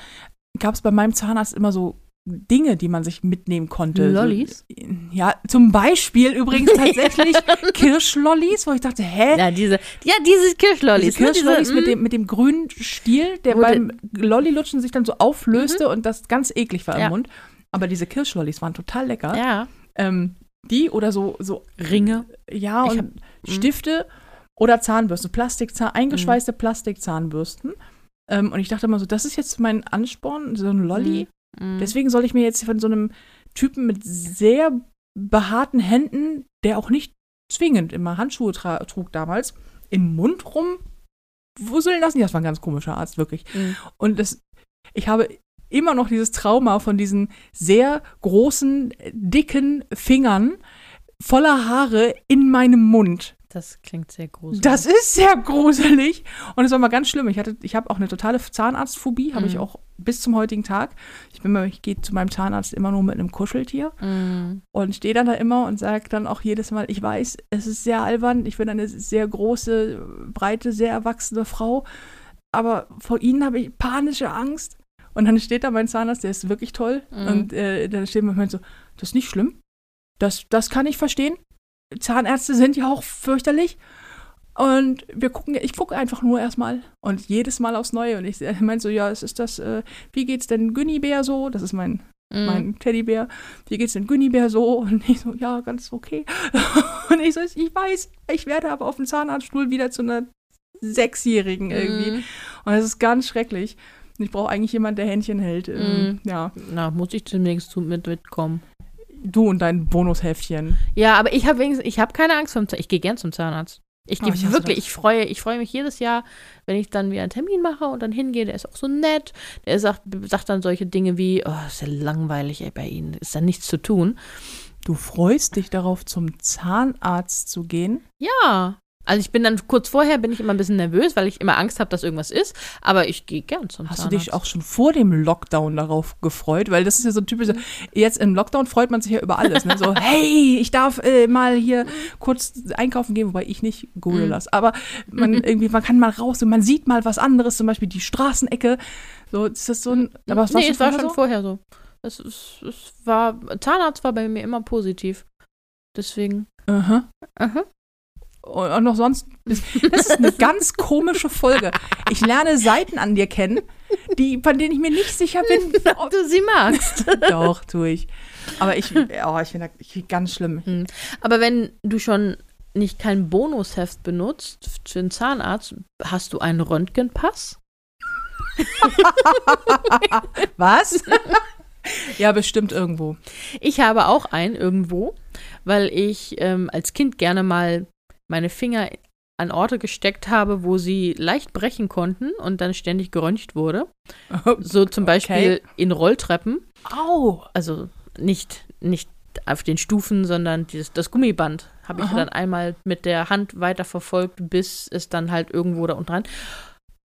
gab es bei meinem Zahnarzt immer so Dinge, die man sich mitnehmen konnte. Lollis? Ja, zum Beispiel übrigens tatsächlich Kirschlollis, wo ich dachte, hä? Ja, diese, ja, diese Kirschlollis. Diese Kirschlollis ne? mit, Diese, dem, mit dem grünen Stiel, der beim Lollilutschen sich dann so auflöste und das ganz eklig war Ja. im Mund. Aber diese Kirschlollis waren total lecker. Ja, Ähm, die oder so, so Ringe. ja, und hab- mhm. Stifte oder Zahnbürsten, Plastikzahn, eingeschweißte Plastikzahnbürsten. Ähm, und ich dachte immer so, das ist jetzt mein Ansporn, so ein Lolli. Mhm. Deswegen soll ich mir jetzt von so einem Typen mit sehr behaarten Händen, der auch nicht zwingend immer Handschuhe trug damals, im Mund rumwuseln lassen. Ja, das war ein ganz komischer Arzt, wirklich. Mhm. Und das, ich habe immer noch dieses Trauma von diesen sehr großen, dicken Fingern voller Haare in meinem Mund. Das klingt sehr gruselig. Das ist sehr gruselig. Und es war mal ganz schlimm. Ich, hatte, ich habe auch eine totale Zahnarztphobie, habe ich Mhm. auch bis zum heutigen Tag. Ich, bin mal- ich gehe zu meinem Zahnarzt immer nur mit einem Kuscheltier Mhm. und stehe dann da immer und sage dann auch jedes Mal, ich weiß, es ist sehr albern, ich bin eine sehr große, breite, sehr erwachsene Frau, aber vor ihnen habe ich panische Angst. Und dann steht da mein Zahnarzt, der ist wirklich toll. Mhm. Und äh, dann steht man so, das ist nicht schlimm. Das, das kann ich verstehen. Zahnärzte sind ja auch fürchterlich. Und wir gucken, ich gucke einfach nur erstmal und jedes Mal aufs Neue. Und ich meine so, ja, es ist das, äh, wie geht's denn Gunnibär so? Das ist mein Mhm. mein Teddybär, wie geht's denn Gunnibär so? Und ich so, ja, ganz okay. Und ich so, ich weiß, ich werde aber auf dem Zahnarztstuhl wieder zu einer Sechsjährigen irgendwie. Mhm. Und das ist ganz schrecklich. Und ich brauche eigentlich jemanden, der Händchen hält. Mhm. Ja, Na, muss ich demnächst zu- mit mitkommen. Du und dein Bonusheftchen. Ja, aber ich habe wenigstens, ich habe keine Angst vom Zahnarzt. Ich gehe gern zum Zahnarzt. Ich Oh, ich hasse wirklich, das. ich freue, ich freue mich jedes Jahr, wenn ich dann wieder einen Termin mache und dann hingehe. Der ist auch so nett. Der sagt, sagt dann solche Dinge wie, oh, ist ja langweilig ey, bei Ihnen, ist da nichts zu tun. Du freust dich darauf, zum Zahnarzt zu gehen? Ja. Also ich bin dann kurz vorher, bin ich immer ein bisschen nervös, weil ich immer Angst habe, dass irgendwas ist. Aber ich gehe gern zum Hast Zahnarzt. du dich auch schon vor dem Lockdown darauf gefreut? Weil das ist ja so typisch. Jetzt im Lockdown freut man sich ja über alles. Ne? So, hey, ich darf äh, mal hier kurz einkaufen gehen, wobei ich nicht Gorillas. Aber man irgendwie, man kann mal raus und man sieht mal was anderes, zum Beispiel die Straßenecke. So, ist das so ein. Aber was nee, es war vorher schon so? vorher so. Es, ist, es war, Zahnarzt war bei mir immer positiv. Deswegen. Aha. Aha. Und noch sonst. Das ist eine ganz komische Folge. Ich lerne Seiten an dir kennen, die, von denen ich mir nicht sicher bin. Ob du sie magst. Doch, tue ich. Aber ich, oh, ich finde das ganz schlimm. Aber wenn du schon nicht kein Bonusheft benutzt für den Zahnarzt, hast du einen Röntgenpass? Was? ja, bestimmt irgendwo. Ich habe auch einen irgendwo, weil ich ähm, als Kind gerne mal meine Finger an Orte gesteckt habe, wo sie leicht brechen konnten und dann ständig geröntgt wurde. So zum Beispiel in Rolltreppen. Au! Also nicht, nicht auf den Stufen, sondern dieses, das Gummiband habe ich Aha. dann einmal mit der Hand weiter verfolgt, bis es dann halt irgendwo da unten rein.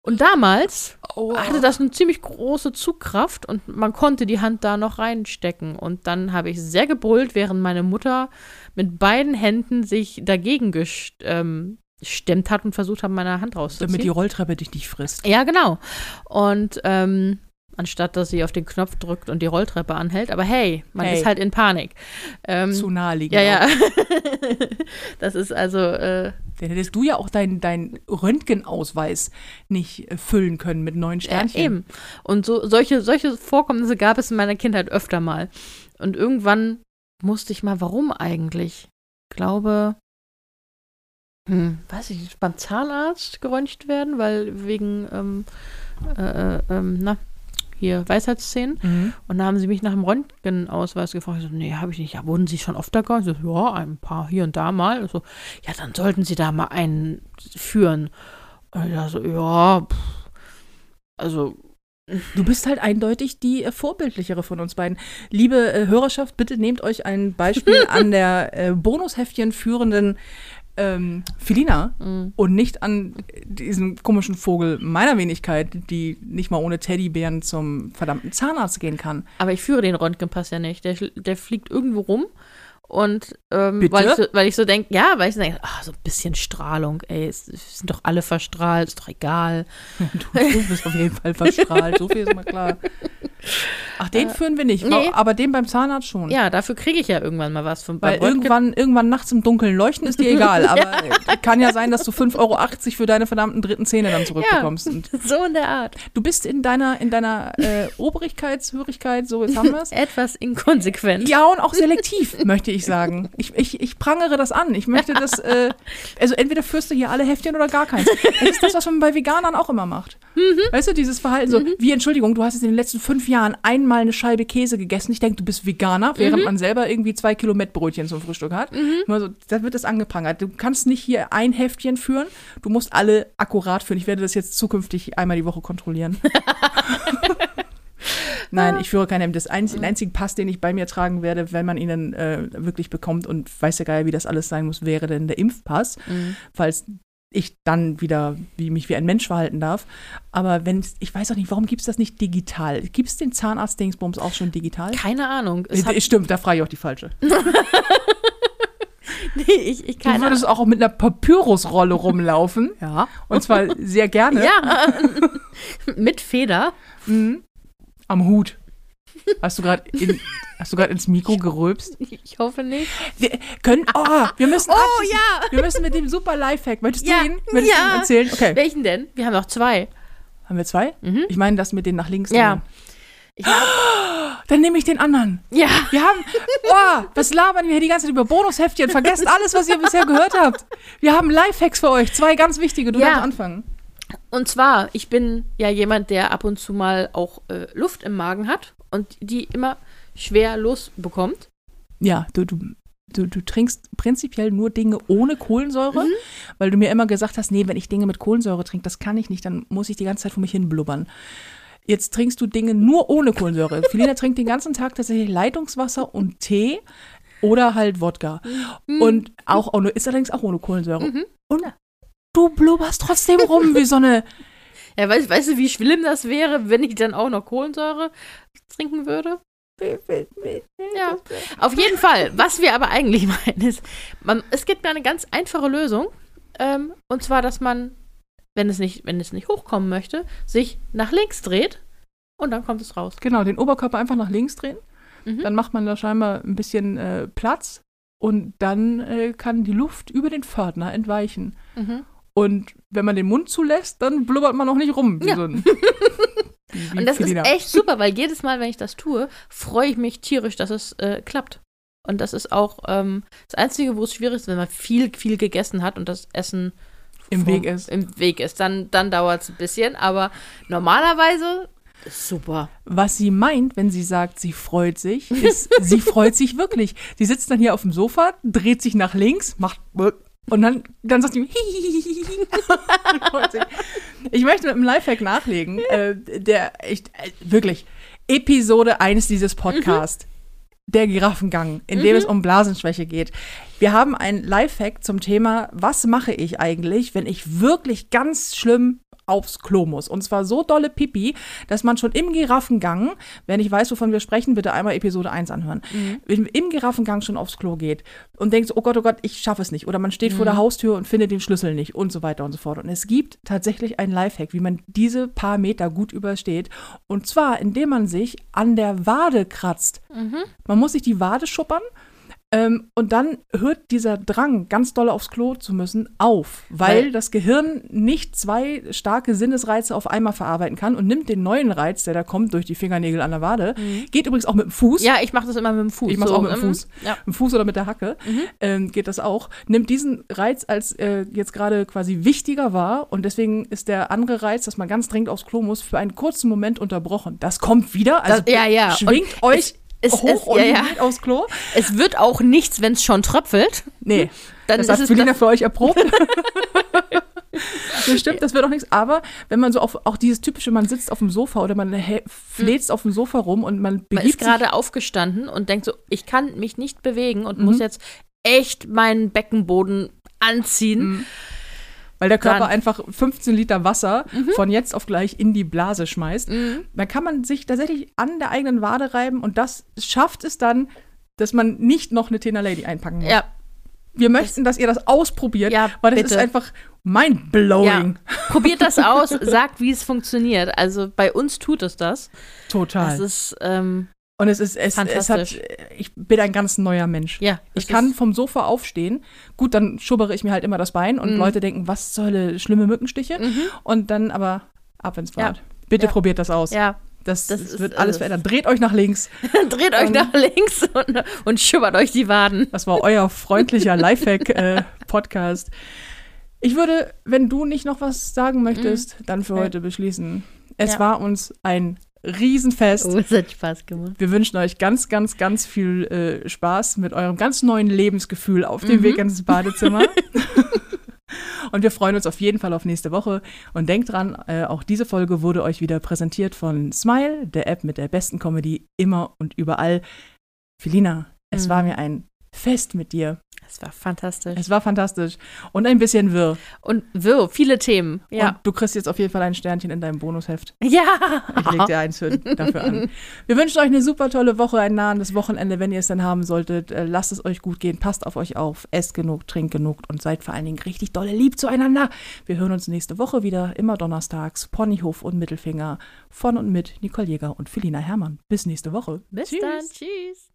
Und damals Oh. hatte das eine ziemlich große Zugkraft und man konnte die Hand da noch reinstecken. Und dann habe ich sehr gebrüllt, während meine Mutter mit beiden Händen sich dagegen gest ähm, gestemmt hat und versucht hat, meine Hand rauszuziehen. Damit die Rolltreppe dich nicht frisst. ja, genau. Und ähm, anstatt dass sie auf den Knopf drückt und die Rolltreppe anhält, aber hey, man Hey. ist halt in Panik. Ähm, Zu naheliegend. ja, ja. das ist also, äh, Dann hättest du ja auch deinen dein Röntgenausweis nicht äh, füllen können mit neun Ja, Sternchen. eben. Und so, solche, solche Vorkommnisse gab es in meiner Kindheit öfter mal. Und irgendwann musste ich mal, warum eigentlich? Ich glaube, hm, weiß ich nicht, beim Zahnarzt geröntgt werden, weil wegen, ähm, äh, äh, ähm, na, hier Weisheitszähnen. Mhm. Und da haben sie mich nach dem Röntgenausweis gefragt. Ich so, nee, habe ich nicht. Ja, wurden Sie schon oft da gegangen? Ich so, ja, ein paar hier und da mal. Ich so, ja, dann sollten Sie da mal einen führen. Und ich so, ja, pff, also Du bist halt eindeutig die äh, vorbildlichere von uns beiden. Liebe äh, Hörerschaft, bitte nehmt euch ein Beispiel an der äh, Bonusheftchen führenden ähm, Felina mh. und nicht an diesen komischen Vogel meiner Wenigkeit, die nicht mal ohne Teddybären zum verdammten Zahnarzt gehen kann. Aber ich führe den Röntgenpass ja nicht. Der, der fliegt irgendwo rum. Und ähm, weil ich so, weil ich so denke, ja, weil ich so denke, ah, so ein bisschen Strahlung, ey, es, es sind doch alle verstrahlt, ist doch egal. Du, du bist auf jeden Fall verstrahlt, so viel ist mal klar. Ach, den führen wir nicht, nee. aber den beim Zahnarzt schon. Ja, dafür kriege ich ja irgendwann mal was von Weil irgendwann, irgendwann nachts im Dunkeln leuchten ist dir egal, aber äh, kann ja sein, dass du 5,80 Euro für deine verdammten dritten Zähne dann zurückbekommst. Und So in der Art. du bist in deiner, in deiner äh, Obrigkeitshörigkeit, so jetzt haben wir es. Etwas inkonsequent. Ja, und auch selektiv, möchte ich sagen. Ich, ich, ich prangere das an. Ich möchte das, äh, also entweder führst du hier alle Heftchen oder gar keins. Das ist das, was man bei Veganern auch immer macht. Weißt du, dieses Verhalten so, wie Entschuldigung, du hast jetzt in den letzten fünf Jahren einmal eine Scheibe Käse gegessen. Ich denke, du bist Veganer, während man selber irgendwie zwei Kilo Mettbrötchen zum Frühstück hat. Immer so, da wird das angeprangert. Du kannst nicht hier ein Heftchen führen, du musst alle akkurat führen. Ich werde das jetzt zukünftig einmal die Woche kontrollieren. Nein, ich führe kein Hemd. Das einzige, den einzigen Pass, den ich bei mir tragen werde, wenn man ihn dann äh, wirklich bekommt und weiß ja geil, wie das alles sein muss, wäre denn der Impfpass, Mhm. falls ich dann wieder wie mich wie ein Mensch verhalten darf. Aber wenn ich weiß auch nicht, warum gibt es das nicht digital? Gibt es den Zahnarzt-Dingsbums auch schon digital? Keine Ahnung. Äh, Stimmt, da frage ich auch die falsche. nee, ich, ich Du keine würdest auch mit einer Papyrusrolle rumlaufen. Ja. Und zwar sehr gerne. Ja. Mit Feder. Mhm. Am Hut. Hast du gerade in, hast du gerade ins Mikro gerülpst? Ich hoffe nicht. Wir können, oh, wir müssen, Oh, abschließen. ja. wir müssen mit dem super Lifehack. Möchtest Ja, du ihn, möchtest du ja. ihn erzählen? Okay. Welchen denn? Wir haben noch zwei. Haben wir zwei? Mhm. Ich meine, das mit den nach links. Ja. hab, Dann nehme ich den anderen. ja. Wir haben, oh, was labern wir hier die ganze Zeit über Bonusheftchen? Vergesst alles, was ihr bisher gehört habt. Wir haben Lifehacks für euch. Zwei ganz wichtige. Du Ja. darfst anfangen. Und zwar, ich bin ja jemand, der ab und zu mal auch äh, Luft im Magen hat und die immer schwer losbekommt. Ja, du, du du, du trinkst prinzipiell nur Dinge ohne Kohlensäure, Mhm. weil du mir immer gesagt hast, nee, wenn ich Dinge mit Kohlensäure trinke, das kann ich nicht, dann muss ich die ganze Zeit vor mich hin blubbern. Jetzt trinkst du Dinge nur ohne Kohlensäure. Felina trinkt den ganzen Tag tatsächlich Leitungswasser und Tee oder halt Wodka. Mhm. Und auch ohne, ist allerdings auch ohne Kohlensäure. Mhm. Und du blubberst trotzdem rum wie so eine. Ja, weißt, weißt du, wie schlimm das wäre, wenn ich dann auch noch Kohlensäure trinken würde? Ja. Auf jeden Fall. Was wir aber eigentlich meinen ist, man, es gibt eine ganz einfache Lösung. Ähm, und zwar, dass man, wenn es, nicht, wenn es nicht hochkommen möchte, sich nach links dreht und dann kommt es raus. Genau, den Oberkörper einfach nach links drehen. Mhm. Dann macht man da scheinbar ein bisschen äh, Platz und dann äh, kann die Luft über den Pförtner entweichen. Mhm. Und wenn man den Mund zulässt, dann blubbert man auch nicht rum. Ja. so ein, wie, Und das Felina. ist echt super, weil jedes Mal, wenn ich das tue, freue ich mich tierisch, dass es äh, klappt. Und das ist auch ähm, das Einzige, wo es schwierig ist, wenn man viel, viel gegessen hat und das Essen Im vom- Weg ist. Im Weg ist. Dann, dann dauert es ein bisschen, aber normalerweise super. Was sie meint, wenn sie sagt, sie freut sich, ist, sie freut sich wirklich. Sie sitzt dann hier auf dem Sofa, dreht sich nach links, macht und dann, dann sagt sich. ich möchte mit einem Lifehack nachlegen, äh, der echt, äh, wirklich, Episode 1 dieses Podcasts. Der Giraffengang, in dem es um Blasenschwäche geht. Wir haben ein Lifehack zum Thema, was mache ich eigentlich, wenn ich wirklich ganz schlimm aufs Klo muss. Und zwar so dolle Pipi, dass man schon im Giraffengang, wer nicht weiß, wovon wir sprechen, bitte einmal Episode 1 anhören, im, im Giraffengang schon aufs Klo geht und denkt, oh Gott, oh Gott, ich schaffe es nicht. Oder man steht vor der Haustür und findet den Schlüssel nicht und so weiter und so fort. Und es gibt tatsächlich ein Lifehack, wie man diese paar Meter gut übersteht. Und zwar, indem man sich an der Wade kratzt. Man muss sich die Wade schuppern. Ähm, und dann hört dieser Drang, ganz doll aufs Klo zu müssen, auf, weil Weil- das Gehirn nicht zwei starke Sinnesreize auf einmal verarbeiten kann und nimmt den neuen Reiz, der da kommt durch die Fingernägel an der Wade. Geht übrigens auch mit dem Fuß. Ja, ich mache das immer mit dem Fuß. Ich mach's so, auch mit dem ähm, Fuß. Ja. Mit dem Fuß oder mit der Hacke ähm, geht das auch. Nimmt diesen Reiz als äh, jetzt gerade quasi wichtiger wahr und deswegen ist der andere Reiz, dass man ganz dringend aufs Klo muss, für einen kurzen Moment unterbrochen. Das kommt wieder. Also Das- ja, ja. schwingt Und euch es- hoch es- und ja, ja. aufs Klo. Es wird auch nichts, wenn es schon tröpfelt. Nee, Dann das ist hat das, für euch erprobt. das stimmt, das wird auch nichts. Aber wenn man so auf, auch dieses typische, man sitzt auf dem Sofa oder man hä- fläzt auf dem Sofa rum und man man ist gerade aufgestanden und denkt so, ich kann mich nicht bewegen und muss jetzt echt meinen Beckenboden anziehen. Weil der Körper Dann- einfach 15 Liter Wasser Mhm. von jetzt auf gleich in die Blase schmeißt. Dann kann man sich tatsächlich an der eigenen Wade reiben und das schafft es dann, dass man nicht noch eine Tena Lady einpacken muss. Ja, Wir möchten, dass ihr das ausprobiert, Ja, weil das bitte. ist einfach mind-blowing. ja. Probiert das aus, sagt, wie es funktioniert. Also bei uns tut es das. Total. Das ist, ähm, und es ist, es, es hat, ich bin ein ganz neuer Mensch. ja. Ich kann vom Sofa aufstehen. Gut, dann schubbere ich mir halt immer das Bein und Mhm. Leute denken, was Hölle, schlimme Mückenstiche. Mhm. Und dann aber ab ins Ja. Bad. Bitte Ja. probiert das aus. Ja, Das, Das wird alles es- verändern. Dreht euch nach links. dreht euch Ähm. nach links und, und schubbert euch die Waden. Das war euer freundlicher Lifehack-Podcast. ich würde, wenn du nicht noch was sagen möchtest, dann für Ja. heute beschließen. Es Ja. war uns ein Riesenfest. Oh, es hat Spaß gemacht. Wir wünschen euch ganz, ganz, ganz viel äh, Spaß mit eurem ganz neuen Lebensgefühl auf dem Weg ins Badezimmer. Und wir freuen uns auf jeden Fall auf nächste Woche. Und denkt dran, äh, auch diese Folge wurde euch wieder präsentiert von Smile, der App mit der besten Comedy immer und überall. Felina, es Mhm. war mir ein Fest mit dir. Es war fantastisch. Es war fantastisch. Und ein bisschen wirr. Und wirr, viele Themen. Und Ja. du kriegst jetzt auf jeden Fall ein Sternchen in deinem Bonusheft. Ja. Ich leg dir eins für, dafür an. Wir wünschen euch eine super tolle Woche, ein nahendes Wochenende, wenn ihr es dann haben solltet. Äh, Lasst es euch gut gehen, passt auf euch auf, esst genug, trinkt genug und seid vor allen Dingen richtig dolle lieb zueinander. Wir hören uns nächste Woche wieder, immer donnerstags, Ponyhof und Mittelfinger von und mit Nicole Jäger und Felina Herrmann. Bis nächste Woche. Bis Tschüss. dann. Tschüss.